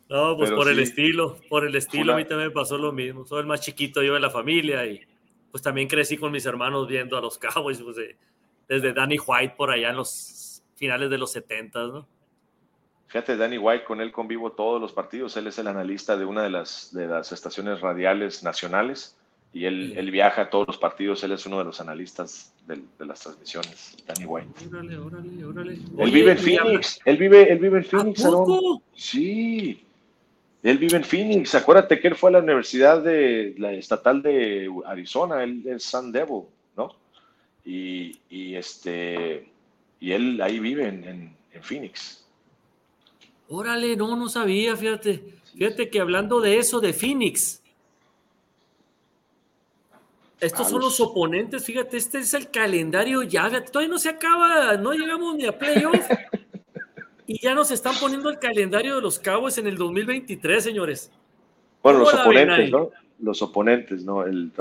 No, pues por el estilo, por el estilo a mí también me pasó lo mismo. Soy el más chiquito yo de la familia y pues también crecí con mis hermanos viendo a los Cowboys, pues, desde Danny White por allá en los finales de los 70, ¿no? Fíjate, Danny White, con él convivo todos los partidos. Él es el analista de una de las, de las estaciones radiales nacionales y él, él viaja a todos los partidos. Él es uno de los analistas de, de las transmisiones, Danny White. Órale, órale, órale. Él vive en Phoenix. Él vive, él vive en Phoenix. Sí. Él vive en Phoenix. Acuérdate que él fue a la Universidad de la Estatal de Arizona. Él es San Devil, Y, este, y él ahí vive en, Phoenix. Órale, no, no sabía, fíjate. Fíjate que hablando de eso, de Phoenix. Estos son los oponentes, fíjate, este es el calendario ya, todavía no se acaba, no llegamos ni a playoff. y ya nos están poniendo el calendario de los Cowboys en el 2023, señores. Bueno, los oponentes, ¿no? Los oponentes, ¿no? El,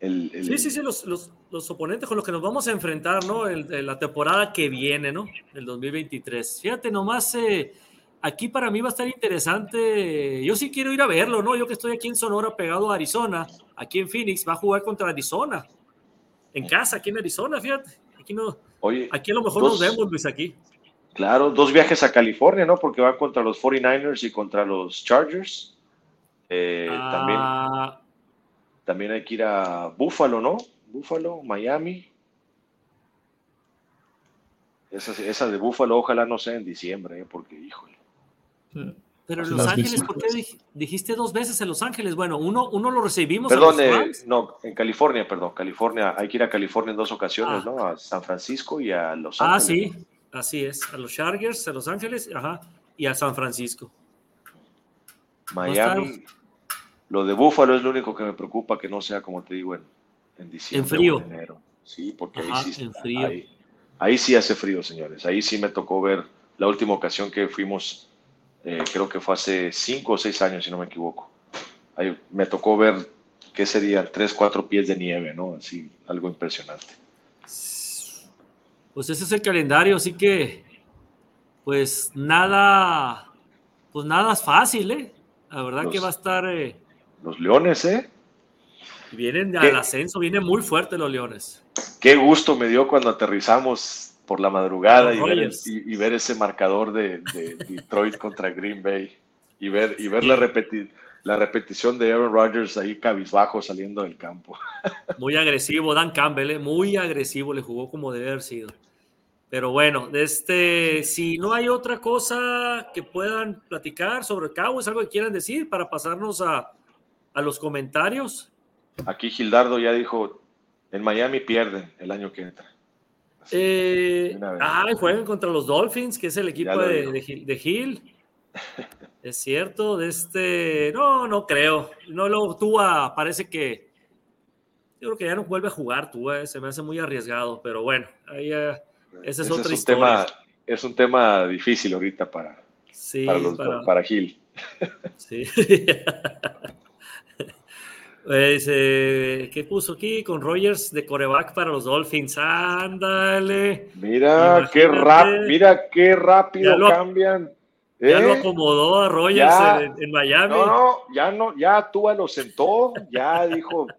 el, Sí, sí, sí, los, oponentes con los que nos vamos a enfrentar, ¿no? El, la temporada que viene, ¿no? El 2023. Fíjate, nomás eh, aquí para mí va a estar interesante. Yo sí quiero ir a verlo, ¿no? Yo que estoy aquí en Sonora pegado a Arizona, aquí en Phoenix, va a jugar contra Arizona. En casa, aquí en Arizona, fíjate. Aquí, no, aquí a lo mejor nos vemos, Luis, aquí. Claro, dos viajes a California, ¿no? Porque va contra los 49ers y contra los Chargers. Eh, también ah, también hay que ir a Buffalo, ¿no? Buffalo, Miami. Esa, de Buffalo, ojalá no sea en diciembre, ¿eh? porque, híjole. Pero en Los Ángeles, ¿por qué dijiste dos veces en Los Ángeles? Bueno, uno, uno lo recibimos. Perdón, eh, no, en California, perdón, California. Hay que ir a California en dos ocasiones, ah. ¿no? A San Francisco y a Los ah, Ángeles. Ah, sí, así es. A los Chargers, a Los Ángeles, ajá, y a San Francisco. Miami. Lo de Búfalo es lo único que me preocupa que no sea, como te digo, en, en diciembre en frío. o enero. Sí, porque ahí sí, frío. Ahí, sí hace frío, señores. Ahí sí me tocó ver la última ocasión que fuimos, eh, creo que fue hace cinco o seis años, si no me equivoco. Ahí me tocó ver, ¿qué sería? Tres, cuatro pies de nieve, ¿no? Así, algo impresionante. Pues ese es el calendario, así que, pues nada, pues nada es fácil, ¿eh? La verdad que va a estar... Eh, los Leones, ¿eh? Vienen al ascenso, vienen muy fuertes los Leones. Qué gusto me dio cuando aterrizamos por la madrugada y ver, ese marcador de, Detroit contra Green Bay y ver, y ver la, la repetición de Aaron Rodgers ahí cabizbajo saliendo del campo. Muy agresivo, Dan Campbell, ¿eh? muy agresivo, le jugó como debe haber sido. Pero bueno, este, si no hay otra cosa que puedan platicar sobre el es algo que quieran decir para pasarnos a, a los comentarios. Aquí Gildardo ya dijo, en Miami pierden el año que entra. Eh, ah, juegan contra los Dolphins, que es el equipo de, de, Gil. es cierto, de este. No, no creo. No lo Tua parece que. Yo creo que ya no vuelve a jugar Tua, eh, se me hace muy arriesgado, pero bueno, ahí ese es ese otra historia. Tema, es un tema difícil ahorita para, para, para Gil. Sí. Pues, ¿Qué puso aquí? Con Rogers de coreback para los Dolphins. Ándale. Mira qué, mira qué rápido cambian. Ya lo ¿eh? acomodó a Rogers en, Miami. No, no, ya no, ya Tua lo sentó, ya dijo.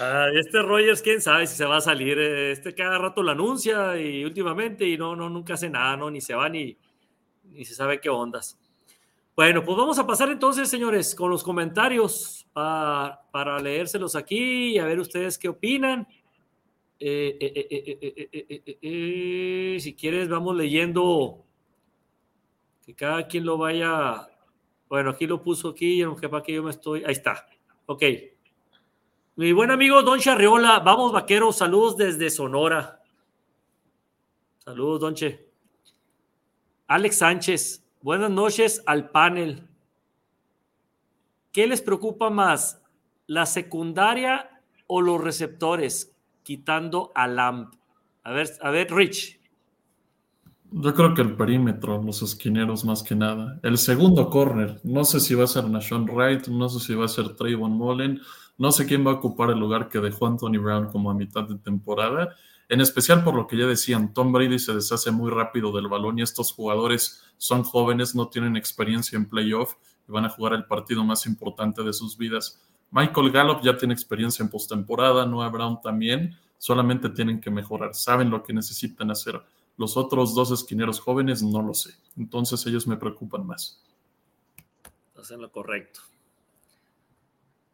Ah, este Rogers, quién sabe si se va a salir. Este cada rato lo anuncia y últimamente y no, no, nunca hace nada, ¿no? Ni se va ni, ni se sabe qué ondas. Bueno, pues vamos a pasar entonces, señores, con los comentarios para, leérselos aquí y a ver ustedes qué opinan. si quieres, vamos leyendo que cada quien lo vaya. Bueno, aquí lo puso aquí, aunque para que yo me estoy. Ahí está. Ok. Mi buen amigo Don Charriola, vamos vaqueros, saludos desde Sonora. Saludos, Donche. Alex Sánchez, Buenas noches al panel. ¿Qué les preocupa más, la secundaria o los receptores, quitando a Lamp? A ver, a ver, Rich. Yo creo que el perímetro, los esquineros más que nada. El segundo corner, no sé si va a ser Nashon Wright, no sé si va a ser Trayvon Mullen, no sé quién va a ocupar el lugar que dejó Anthony Brown como a mitad de temporada. En especial por lo que ya decían, Tom Brady se deshace muy rápido del balón y estos jugadores son jóvenes, no tienen experiencia en playoff y van a jugar el partido más importante de sus vidas. Michael Gallup ya tiene experiencia en postemporada, Noah Brown también, solamente tienen que mejorar, saben lo que necesitan hacer. Los otros dos esquineros jóvenes no lo sé, entonces ellos me preocupan más. Hacen lo correcto.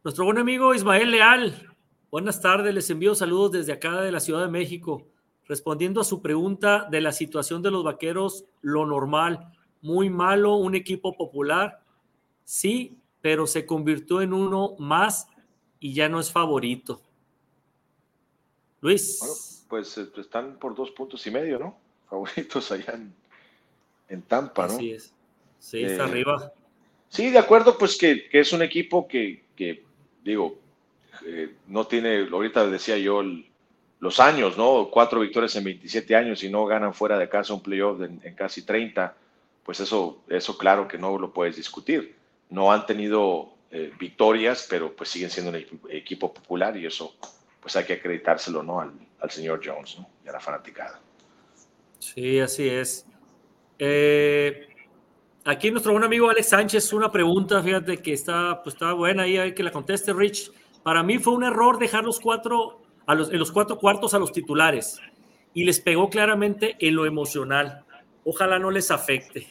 Nuestro buen amigo Ismael Leal, buenas tardes, les envío saludos desde acá de la Ciudad de México. Respondiendo a su pregunta de la situación de los vaqueros, lo normal, muy malo, un equipo popular, sí, pero se convirtió en uno más y ya no es favorito. Luis. pues eh, están por dos puntos y medio, ¿no? Favoritos allá en, Tampa, ¿no? Así es. Sí, está eh, arriba. Sí, de acuerdo, pues que, es un equipo que, digo, eh, no tiene, ahorita decía yo, los años, ¿no? Cuatro victorias en 27 años y no ganan fuera de casa un playoff en, casi 30, pues eso, eso claro que no lo puedes discutir. No han tenido eh, victorias, pero pues siguen siendo un equipo, popular y eso pues hay que acreditárselo, ¿no? Al, señor Jones, ¿no? Y a la fanaticada. Sí, así es. Eh, aquí nuestro buen amigo Alex Sánchez, una pregunta, fíjate que está, pues está buena ahí, hay que la conteste Rich. Para mí fue un error dejar los cuatro en los cuatro cuartos a los titulares y les pegó claramente en lo emocional. Ojalá no les afecte.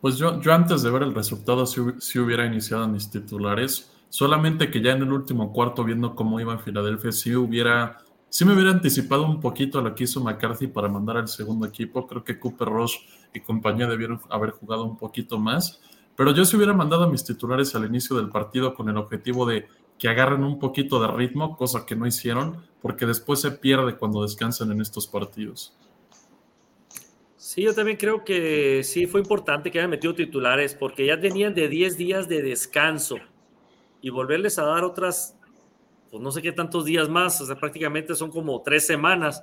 Pues yo, yo antes de ver el resultado si, hubiera iniciado mis titulares, solamente que ya en el último cuarto viendo cómo iba Filadelfia, si hubiera, me hubiera anticipado un poquito a lo que hizo McCarthy para mandar al segundo equipo. Creo que Cooper Rush y compañía debieron haber jugado un poquito más. Pero yo si hubiera mandado a mis titulares al inicio del partido con el objetivo de que agarren un poquito de ritmo, cosa que no hicieron, porque después se pierde cuando descansan en estos partidos. Sí, yo también creo que sí fue importante que hayan metido titulares, porque ya tenían de 10 días de descanso y volverles a dar otras, pues no sé qué tantos días más, prácticamente son como tres semanas,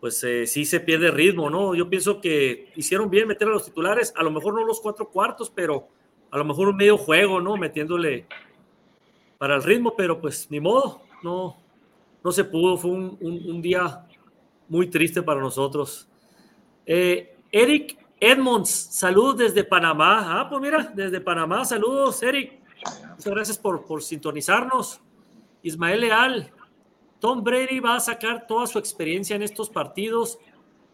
pues eh, sí se pierde ritmo, ¿no? Yo pienso que hicieron bien meter a los titulares, a lo mejor no los cuatro cuartos, pero a lo mejor un medio juego, ¿no? Metiéndole para el ritmo, pero pues ni modo, no, no se pudo, fue un, día muy triste para nosotros. Eh, Eric Edmonds, saludos desde Panamá. Ah, pues mira, desde Panamá, saludos, Eric. Muchas gracias por, por sintonizarnos. Ismael Leal, Tom Brady va a sacar toda su experiencia en estos partidos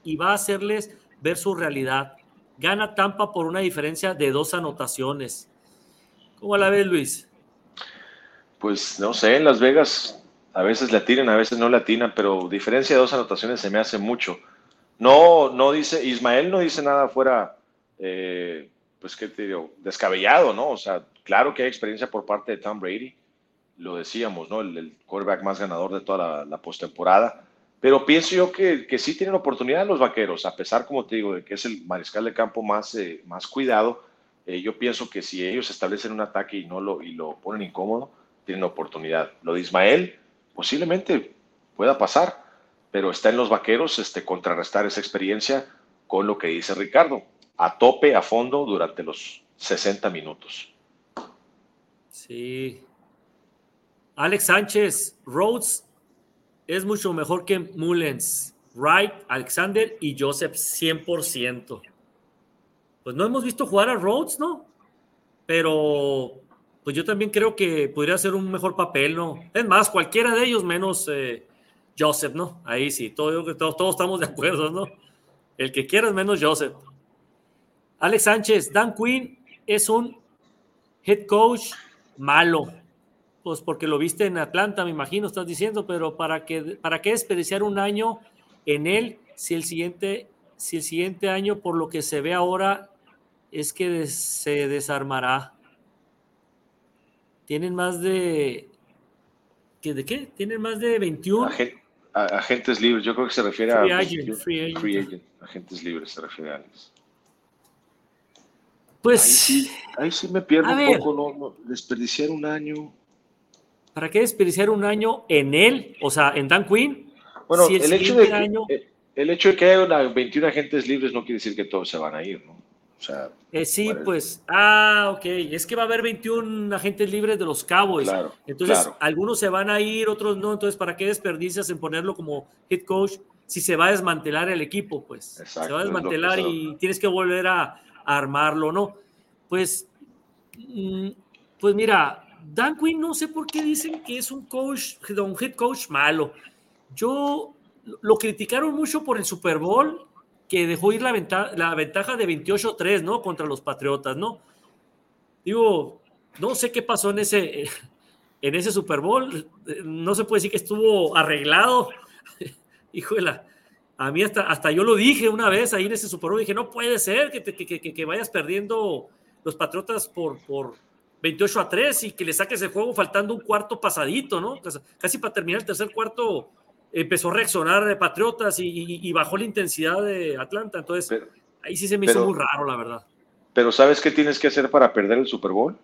y va a hacerles ver su realidad. Gana Tampa por una diferencia de dos anotaciones. ¿Cómo la ves, Luis? pues no sé, en Las Vegas A veces le atinan, a veces no le atinan, pero diferencia de dos anotaciones se me hace mucho. No, no dice, Ismael no dice nada fuera, eh, pues qué te digo, descabellado, ¿no? O sea, claro que hay experiencia por parte de Tom Brady, lo decíamos, ¿no? El, quarterback más ganador de toda la, postemporada. Pero pienso yo que, que, sí tienen oportunidad los vaqueros, a pesar, como te digo, de que es el mariscal de campo más, eh, más cuidado. Eh, yo pienso que si ellos establecen un ataque y no lo, y lo ponen incómodo, tienen oportunidad. Lo de Ismael, posiblemente pueda pasar, pero está en los vaqueros este, contrarrestar esa experiencia con lo que dice Ricardo, a tope, a fondo, durante los 60 minutos. Sí. Alex Sánchez, Rhodes es mucho mejor que Mullens, Wright, Alexander y Joseph 100%. Pues no hemos visto jugar a Rhodes, ¿no? Pero pues yo también creo que podría ser un mejor papel, ¿no? Es más, cualquiera de ellos menos eh, Joseph, ¿no? Ahí sí, todo, todos, todos estamos de acuerdo, ¿no? El que quiera es menos Joseph. Alex Sánchez, Dan Quinn es un head coach malo. Pues porque lo viste en Atlanta, me imagino, estás diciendo, pero ¿para qué, para qué desperdiciar un año en él si el siguiente, si el siguiente año, por lo que se ve ahora, es que se desarmará? tienen más de. ¿De qué? Tienen más de 21. agentes libres, yo creo que se refiere a. Free agent, Agentes libres se refiere a Alex. Pues. Ahí sí, me pierdo un poco, ¿no? Desperdiciar un año. ¿Para qué desperdiciar un año en él? O sea, en Dan Quinn. Bueno, el, hecho de que, el hecho de que haya 21 agentes libres no quiere decir que todos se van a ir, ¿no? Eh, sí, pues, ah, ok, es que va a haber 21 agentes libres de los Cowboys. entonces, algunos se van a ir, otros no. Entonces, ¿para qué desperdicias en ponerlo como head coach si se va a desmantelar el equipo? Pues se va a desmantelar y tienes que volver a, armarlo, ¿no? Pues, mm, pues mira, Dan Quinn no sé por qué dicen que es un coach, un head coach malo. Yo lo criticaron mucho por el Super Bowl que dejó ir la, ventaja, de 28-3, ¿no? Contra los Patriotas, ¿no? Digo, no sé qué pasó en ese, en ese Super Bowl. No se puede decir que estuvo arreglado. Híjole, a mí hasta, hasta yo lo dije una vez ahí en ese Super Bowl. Dije, no puede ser que, que, que, vayas perdiendo los Patriotas por, por 28 a 3 y que le saques el juego faltando un cuarto pasadito, ¿no? Casi para terminar el tercer cuarto empezó a reaccionar de Patriotas y, bajó la intensidad de Atlanta. Entonces, ahí sí se me hizo muy raro, la verdad. Pero ¿sabes qué tienes que hacer para perder el Super Bowl?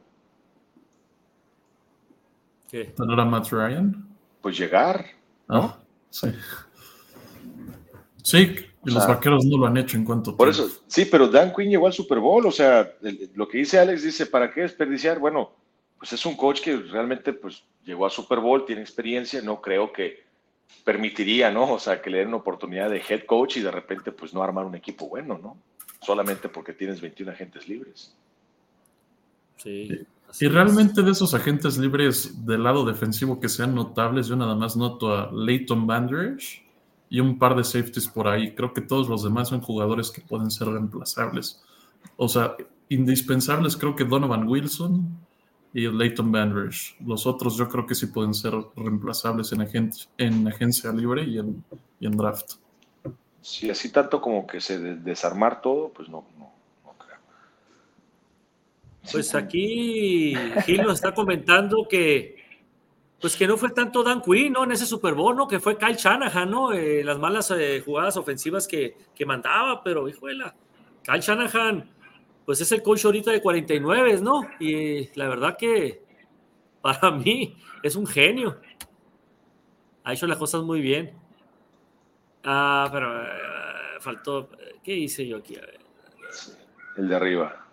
¿Qué? ¿Tener a Matt Ryan? Pues llegar. ¿no? sí. Sí, y los vaqueros no lo han hecho en cuanto Por eso, sí, pero Dan Quinn llegó al Super Bowl. O sea, lo que dice Alex dice, ¿para qué desperdiciar? Bueno, pues es un coach que realmente pues llegó al Super Bowl, tiene experiencia. No creo que permitiría, ¿no? O sea, que le den una oportunidad de head coach y de repente, pues no armar un equipo bueno, ¿no? Solamente porque tienes 21 agentes libres. Sí. Y realmente de esos agentes libres del lado defensivo que sean notables, yo nada más noto a Leighton Banders y un par de safeties por ahí. Creo que todos los demás son jugadores que pueden ser reemplazables. O sea, indispensables creo que Donovan Wilson, y Leighton Banders. Los otros yo creo que sí pueden ser reemplazables en, en agencia libre y en, en draft. Sí, así tanto como que se desarmar todo, pues no, no, creo. Pues aquí Gil nos está comentando que pues que no fue tanto Dan Quinn, ¿no? En ese Super Bowl, ¿no? Que fue Kyle Shanahan, ¿no? Eh, las malas eh, jugadas ofensivas que, que mandaba, pero, híjole, Kyle Shanahan pues es el coach ahorita de 49, ¿no? Y la verdad que para mí es un genio. Ha hecho las cosas muy bien. Ah, pero eh, faltó. ¿Qué hice yo aquí? El de arriba.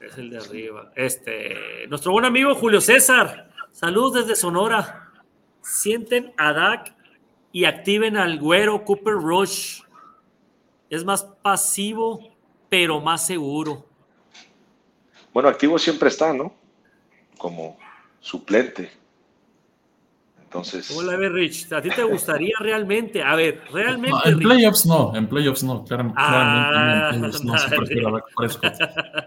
Es el de arriba. Este, nuestro buen amigo Julio César. Saludos desde Sonora. Sienten a Dak y activen al güero Cooper Rush. Es más pasivo, pero más seguro. Bueno, activo siempre está, ¿no? Como suplente. Entonces. ¿Cómo la ves, Rich? ¿A ti te gustaría realmente? A ver, realmente. en playoffs no, en playoffs no, claramente, ah, no, no se prefiere a Dak Prescott.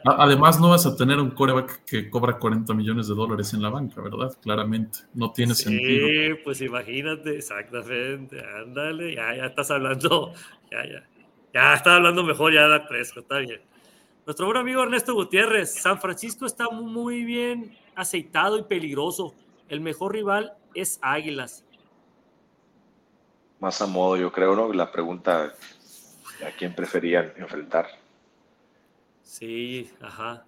Además, no vas a tener un coreback que cobra 40 millones de dólares en la banca, ¿verdad? Claramente, no tiene sentido. Sí, pues imagínate, exactamente, ándale, ya, ya estás hablando, ya, ya, ya estás hablando mejor ya Dak Prescott, está bien. Nuestro buen amigo Ernesto Gutiérrez, San Francisco está muy bien aceitado y peligroso. El mejor rival es Águilas. Más a modo, yo creo, ¿no? La pregunta a quién preferían enfrentar. Sí, ajá.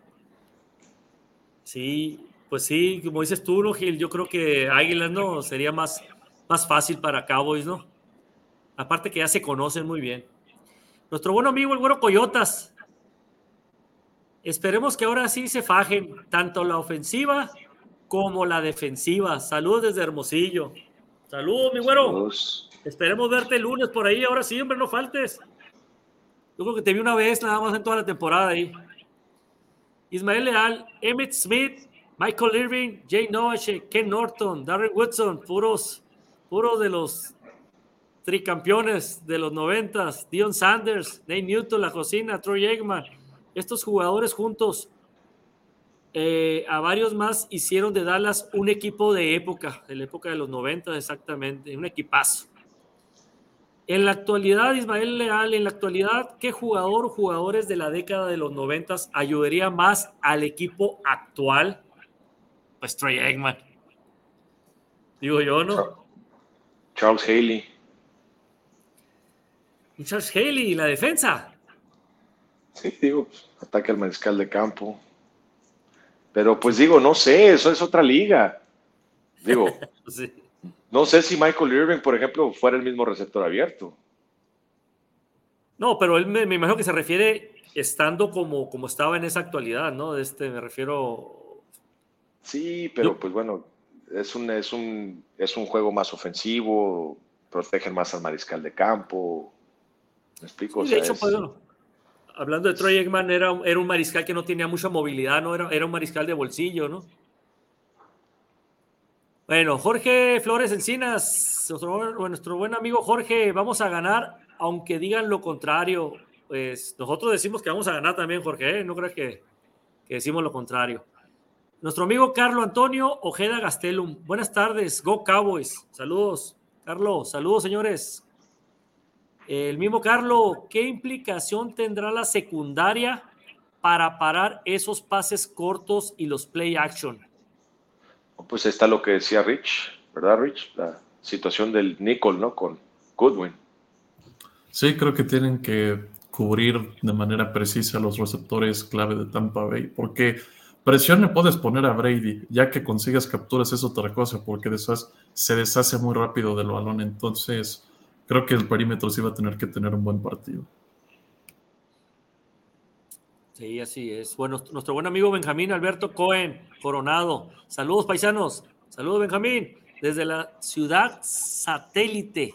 Sí, pues sí, como dices tú, ¿no, Gil? Yo creo que Águilas, ¿no? Sería más, más fácil para Cowboys, ¿no? Aparte que ya se conocen muy bien. Nuestro buen amigo, el güero Coyotas. Esperemos que ahora sí se fajen tanto la ofensiva como la defensiva. Saludos desde Hermosillo. Saludos, mi güero. Esperemos verte el lunes por ahí. Ahora sí, hombre, no faltes. Yo creo que te vi una vez nada más en toda la temporada ahí. Ismael Leal, Emmett Smith, Michael Irving, Jay Noache, Ken Norton, Darren Woodson, puros, puros de los tricampeones de los noventas, Dion Sanders, Nate Newton, La Cocina, Troy Eggman. Estos jugadores juntos eh, a varios más hicieron de Dallas un equipo de época, de la época de los 90 exactamente, un equipazo. En la actualidad, Ismael Leal, en la actualidad, ¿qué jugador o jugadores de la década de los 90 ayudaría más al equipo actual? Pues Troy Eggman. Digo yo, ¿no? Charles Haley. Charles Haley, la defensa. Sí, digo, ataque al mariscal de campo. Pero pues digo, no sé, eso es otra liga. Digo, no sé si Michael Irving, por ejemplo, fuera el mismo receptor abierto. No, pero él me, imagino que se refiere estando como, como estaba en esa actualidad, ¿no? Este, me refiero. Sí, pero pues bueno, es un, es un, es un juego más ofensivo, protegen más al mariscal de campo. ¿Me explico? de hecho, pues, hablando de Troy Eggman, era, era un mariscal que no tenía mucha movilidad, ¿no? Era, era un mariscal de bolsillo, ¿no? Bueno, Jorge Flores Encinas, nuestro, nuestro buen amigo Jorge, vamos a ganar, aunque digan lo contrario. Pues nosotros decimos que vamos a ganar también, Jorge, ¿eh? no crees que, que decimos lo contrario. Nuestro amigo Carlos Antonio Ojeda Gastelum. Buenas tardes, Go Cowboys. Saludos, Carlos. Saludos, señores. El mismo Carlos, ¿qué implicación tendrá la secundaria para parar esos pases cortos y los play action? Pues está lo que decía Rich, ¿verdad, Rich? La situación del nickel, ¿no? Con Goodwin. Sí, creo que tienen que cubrir de manera precisa los receptores clave de Tampa Bay, porque presión le puedes poner a Brady, ya que consigas capturas es otra cosa, porque se deshace muy rápido del balón, entonces creo que el perímetro sí va a tener que tener un buen partido. Sí, así es. Bueno, nuestro buen amigo Benjamín Alberto Cohen, Coronado. Saludos, paisanos. Saludos, Benjamín. Desde la ciudad satélite,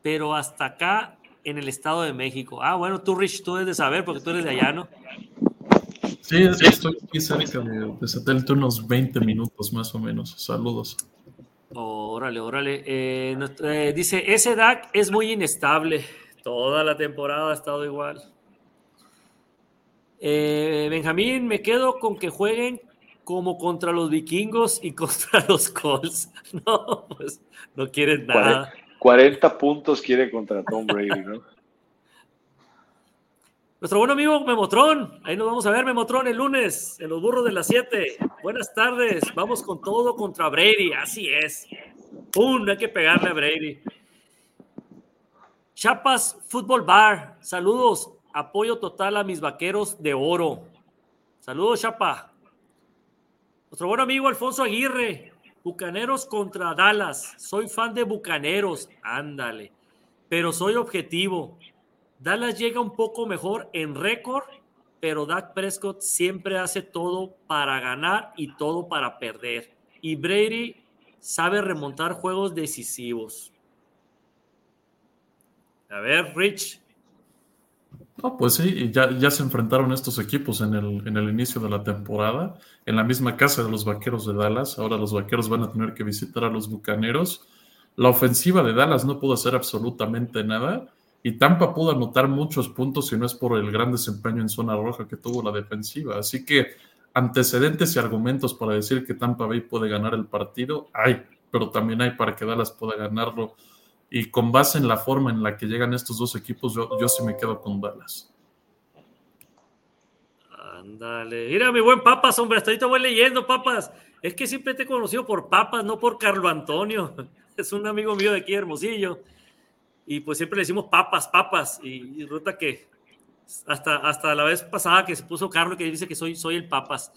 pero hasta acá en el Estado de México. Ah, bueno, tú, Rich, tú debes de saber porque tú eres de allá, ¿no? Sí, estoy aquí cerca de, de satélite, unos 20 minutos más o menos. Saludos. Órale, órale. Eh, eh, dice, ese DAC es muy inestable. Toda la temporada ha estado igual. Eh, Benjamín, me quedo con que jueguen como contra los vikingos y contra los Colts. No, pues no quieren nada. 40 puntos quiere contra Tom Brady, ¿no? Nuestro buen amigo Memotron, ahí nos vamos a ver, Memotron, el lunes, en los burros de las 7. Buenas tardes, vamos con todo contra Brady, así es. ¡Pum! Hay que pegarle a Brady. Chapas Fútbol Bar, saludos, apoyo total a mis vaqueros de oro. Saludos, Chapa. Nuestro buen amigo Alfonso Aguirre, Bucaneros contra Dallas. Soy fan de Bucaneros, ándale, pero soy objetivo. Dallas llega un poco mejor en récord, pero Dak Prescott siempre hace todo para ganar y todo para perder. Y Brady sabe remontar juegos decisivos. A ver, Rich. pues sí, ya, ya se enfrentaron estos equipos en el, en el inicio de la temporada, en la misma casa de los Vaqueros de Dallas. Ahora los Vaqueros van a tener que visitar a los Bucaneros. La ofensiva de Dallas no pudo hacer absolutamente nada y Tampa pudo anotar muchos puntos si no es por el gran desempeño en zona roja que tuvo la defensiva. Así que antecedentes y argumentos para decir que Tampa Bay puede ganar el partido hay, pero también hay para que Dallas pueda ganarlo y con base en la forma en la que llegan estos dos equipos, yo, yo sí me quedo con Dallas. Ándale, mira mi buen Papas, hombre, hasta ahorita voy leyendo, Papas. Es que siempre te he conocido por Papas, no por Carlo Antonio. Es un amigo mío de aquí, Hermosillo. Y pues siempre le decimos Papas, Papas. Y, resulta que hasta, hasta la vez pasada que se puso Carlos, que dice que soy, soy el Papas.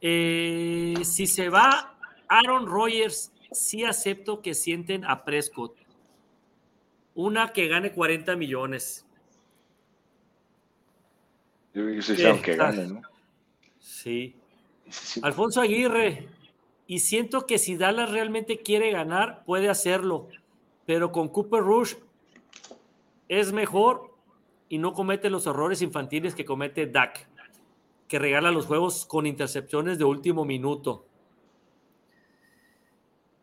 Eh, si se va Aaron Rodgers, sí acepto que sienten a Prescott. Una que gane 40 millones. Yo creo que se que gane, ¿no? Sí. Alfonso Aguirre, y siento que si Dallas realmente quiere ganar, puede hacerlo, pero con Cooper Rush es mejor y no comete los errores infantiles que comete Dak, que regala los juegos con intercepciones de último minuto.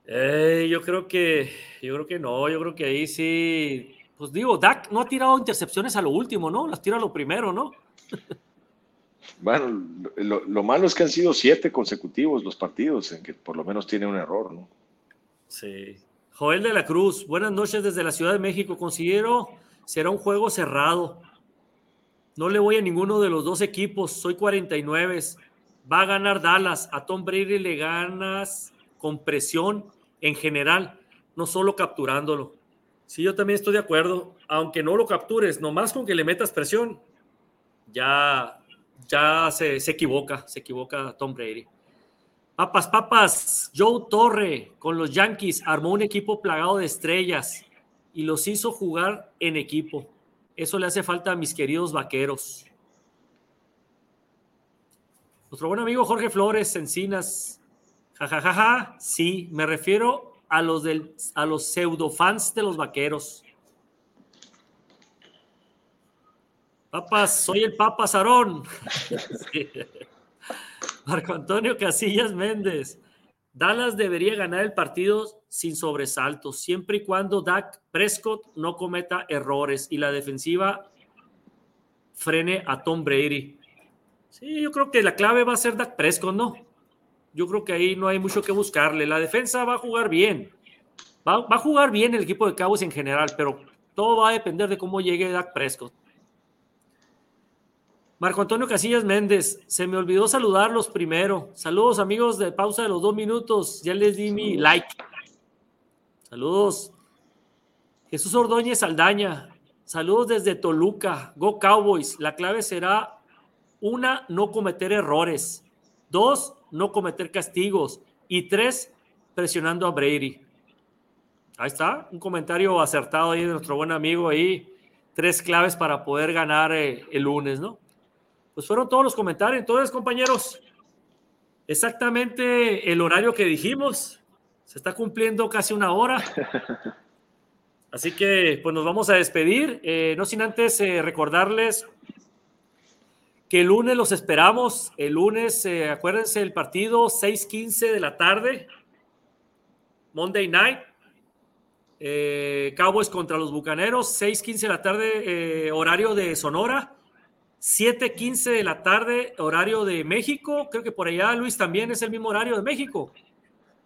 Eh, yo creo que, yo creo que no, yo creo que ahí sí, pues digo, Dak no ha tirado intercepciones a lo último, ¿no? Las tira a lo primero, ¿no? Bueno, lo, malo es que han sido siete consecutivos los partidos en que por lo menos tiene un error, ¿no? Sí. Joel de la Cruz, buenas noches desde la Ciudad de México. Considero será un juego cerrado. No le voy a ninguno de los dos equipos. Soy 49. Va a ganar Dallas. A Tom Brady le ganas con presión en general, no solo capturándolo. Sí, yo también estoy de acuerdo, aunque no lo captures, nomás con que le metas presión, ya, ya se, se equivoca, se equivoca Tom Brady. Papas, papas, Joe Torre con los Yankees armó un equipo plagado de estrellas y los hizo jugar en equipo. Eso le hace falta a mis queridos vaqueros. Nuestro buen amigo Jorge Flores, Encinas, Jajajaja, ja, ja, ja. sí, me refiero a los, del, a los pseudo fans de los vaqueros. Papas, soy el Papa Sarón. Marco Antonio Casillas Méndez. Dallas debería ganar el partido sin sobresaltos, siempre y cuando Dak Prescott no cometa errores y la defensiva frene a Tom Brady. Sí, yo creo que la clave va a ser Dak Prescott, ¿no? yo creo que ahí no hay mucho que buscarle. La defensa va a jugar bien. Va, a jugar bien el equipo de Cowboys en general, pero todo va a depender de cómo llegue Dak Prescott. Marco Antonio Casillas Méndez, se me olvidó saludarlos primero. Saludos amigos de pausa de los dos minutos. Ya les di mi like. Saludos. Jesús Ordóñez Aldaña. Saludos desde Toluca. Go Cowboys. La clave será una, no cometer errores. Dos, no cometer castigos. Y tres, presionando a Brady. Ahí está, un comentario acertado ahí de nuestro buen amigo ahí. Tres claves para poder ganar eh, el lunes, ¿no? Pues fueron todos los comentarios. Entonces, compañeros, exactamente el horario que dijimos. Se está cumpliendo casi una hora. Así que, pues nos vamos a despedir. Eh, no sin antes eh, recordarles que el lunes los esperamos. El lunes, eh, acuérdense, el partido 6:15 de la tarde, Monday Night. Eh, Cowboys contra los Bucaneros, 6:15 de la tarde, horario de Sonora. 7:15 de la tarde, horario de México. Creo que por allá, Luis, también es el mismo horario de México.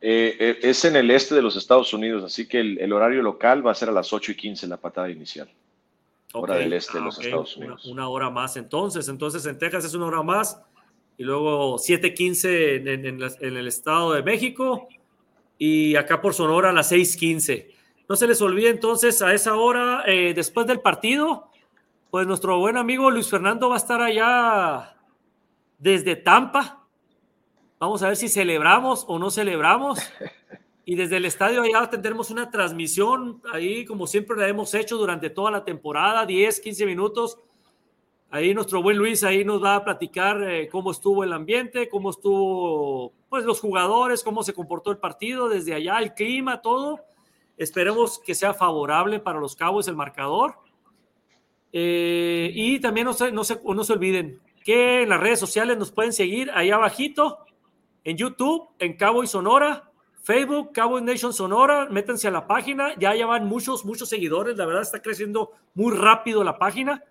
es en el este de los Estados Unidos, así que el, el horario local va a ser a las 8 y 15 la patada inicial hora del este de los ah, Estados Unidos. Una, hora más entonces. Entonces en Texas es una hora más. Y luego 7:15 en, en, en, el Estado de México. Y acá por Sonora a las 6:15. No se les olvide entonces a esa hora, eh, después del partido, pues nuestro buen amigo Luis Fernando va a estar allá desde Tampa. Vamos a ver si celebramos o no celebramos. Y desde el estadio allá tendremos una transmisión, ahí como siempre la hemos hecho durante toda la temporada, 10, 15 minutos. Ahí nuestro buen Luis ahí nos va a platicar eh, cómo estuvo el ambiente, cómo estuvo pues los jugadores, cómo se comportó el partido desde allá, el clima, todo. Esperemos que sea favorable para los Cabos el marcador. Eh, y también no se, no, se, no se olviden que en las redes sociales nos pueden seguir ahí abajito, en YouTube, en Cabo y Sonora, Facebook, Cowboy Nation Sonora, métanse a la página, ya llevan muchos, muchos seguidores, la verdad está creciendo muy rápido la página.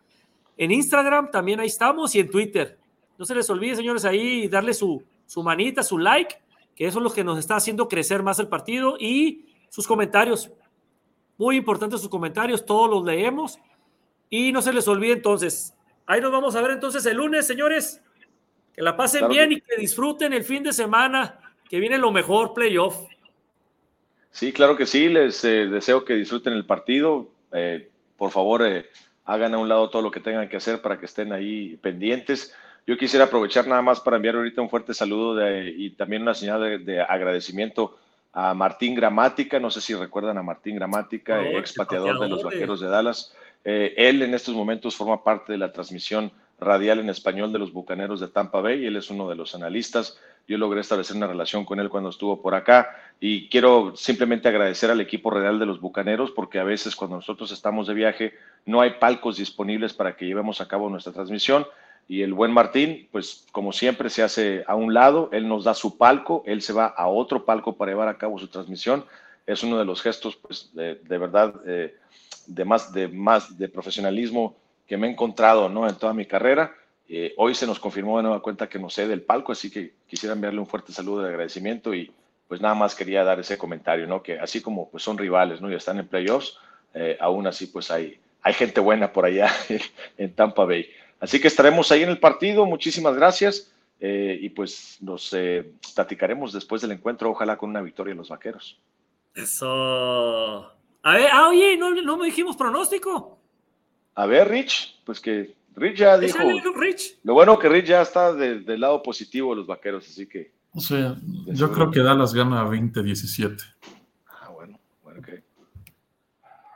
En Instagram también ahí estamos y en Twitter. No se les olvide, señores, ahí darle su, su manita, su like, que eso es lo que nos está haciendo crecer más el partido y sus comentarios. Muy importantes sus comentarios, todos los leemos. Y no se les olvide entonces, ahí nos vamos a ver entonces el lunes, señores. Que la pasen bien y que disfruten el fin de semana que viene lo mejor, playoff. Sí, claro que sí, les eh, deseo que disfruten el partido. Eh, por favor, eh, hagan a un lado todo lo que tengan que hacer para que estén ahí pendientes. Yo quisiera aprovechar nada más para enviar ahorita un fuerte saludo y también una señal de, agradecimiento a Martín Gramática. No sé si recuerdan a Martín Gramática, ex pateador de los Vaqueros de Dallas. Él en estos momentos forma parte de la transmisión radial en español de los Bucaneros de Tampa Bay. Él es uno de los analistas. Yo logré establecer una relación con él cuando estuvo por acá y quiero simplemente agradecer al equipo real de los Bucaneros porque a veces cuando nosotros estamos de viaje no hay palcos disponibles para que llevemos a cabo nuestra transmisión y el buen Martín, pues como siempre se hace a un lado, él nos da su palco, él se va a otro palco para llevar a cabo su transmisión. Es uno de los gestos, pues, de, verdad, eh, de, más, de más de profesionalismo que me he encontrado, ¿no? En toda mi carrera eh, hoy se nos confirmó de nueva cuenta que nos cede el palco, así que quisiera enviarle un fuerte saludo de agradecimiento y pues nada más quería dar ese comentario, ¿no? Que así como pues son rivales, ¿no? Y están en playoffs, eh, aún así pues hay, hay gente buena por allá en Tampa Bay. Así que estaremos ahí en el partido, muchísimas gracias eh, y pues nos platicaremos después del encuentro, ojalá con una victoria en los Vaqueros. Eso. A ver, ah, oye, no, no me dijimos pronóstico. A ver, Rich, pues que Rich ya dijo. Lo bueno que Rich ya está del lado positivo de los vaqueros, así que. O sea, yo creo que Dallas gana 20-17. Ah, bueno, bueno, ok.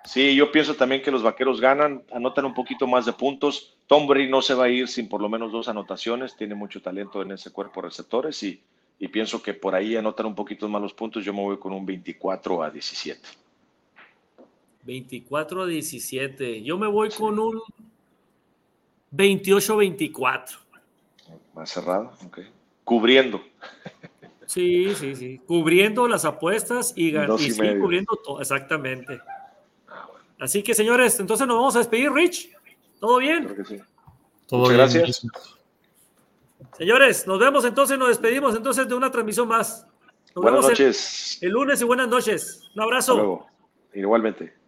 Sí, yo pienso también que los vaqueros ganan, anotan un poquito más de puntos. Tom Brady no se va a ir sin por lo menos dos anotaciones, tiene mucho talento en ese cuerpo de receptores y, y pienso que por ahí anotan un poquito más los puntos. Yo me voy con un 24 a 17. 24 a 17. Yo me voy con un 28-24. Más cerrado, ok. Cubriendo. Sí, sí, sí. Cubriendo las apuestas y, y, cubriendo todo, exactamente. Ah, Así que, señores, entonces nos vamos a despedir, Rich. ¿Todo bien? Creo que sí. Todo bien. Gracias. Señores, nos vemos entonces, nos despedimos entonces de una transmisión más. buenas noches. El, lunes y buenas noches. Un abrazo. Igualmente.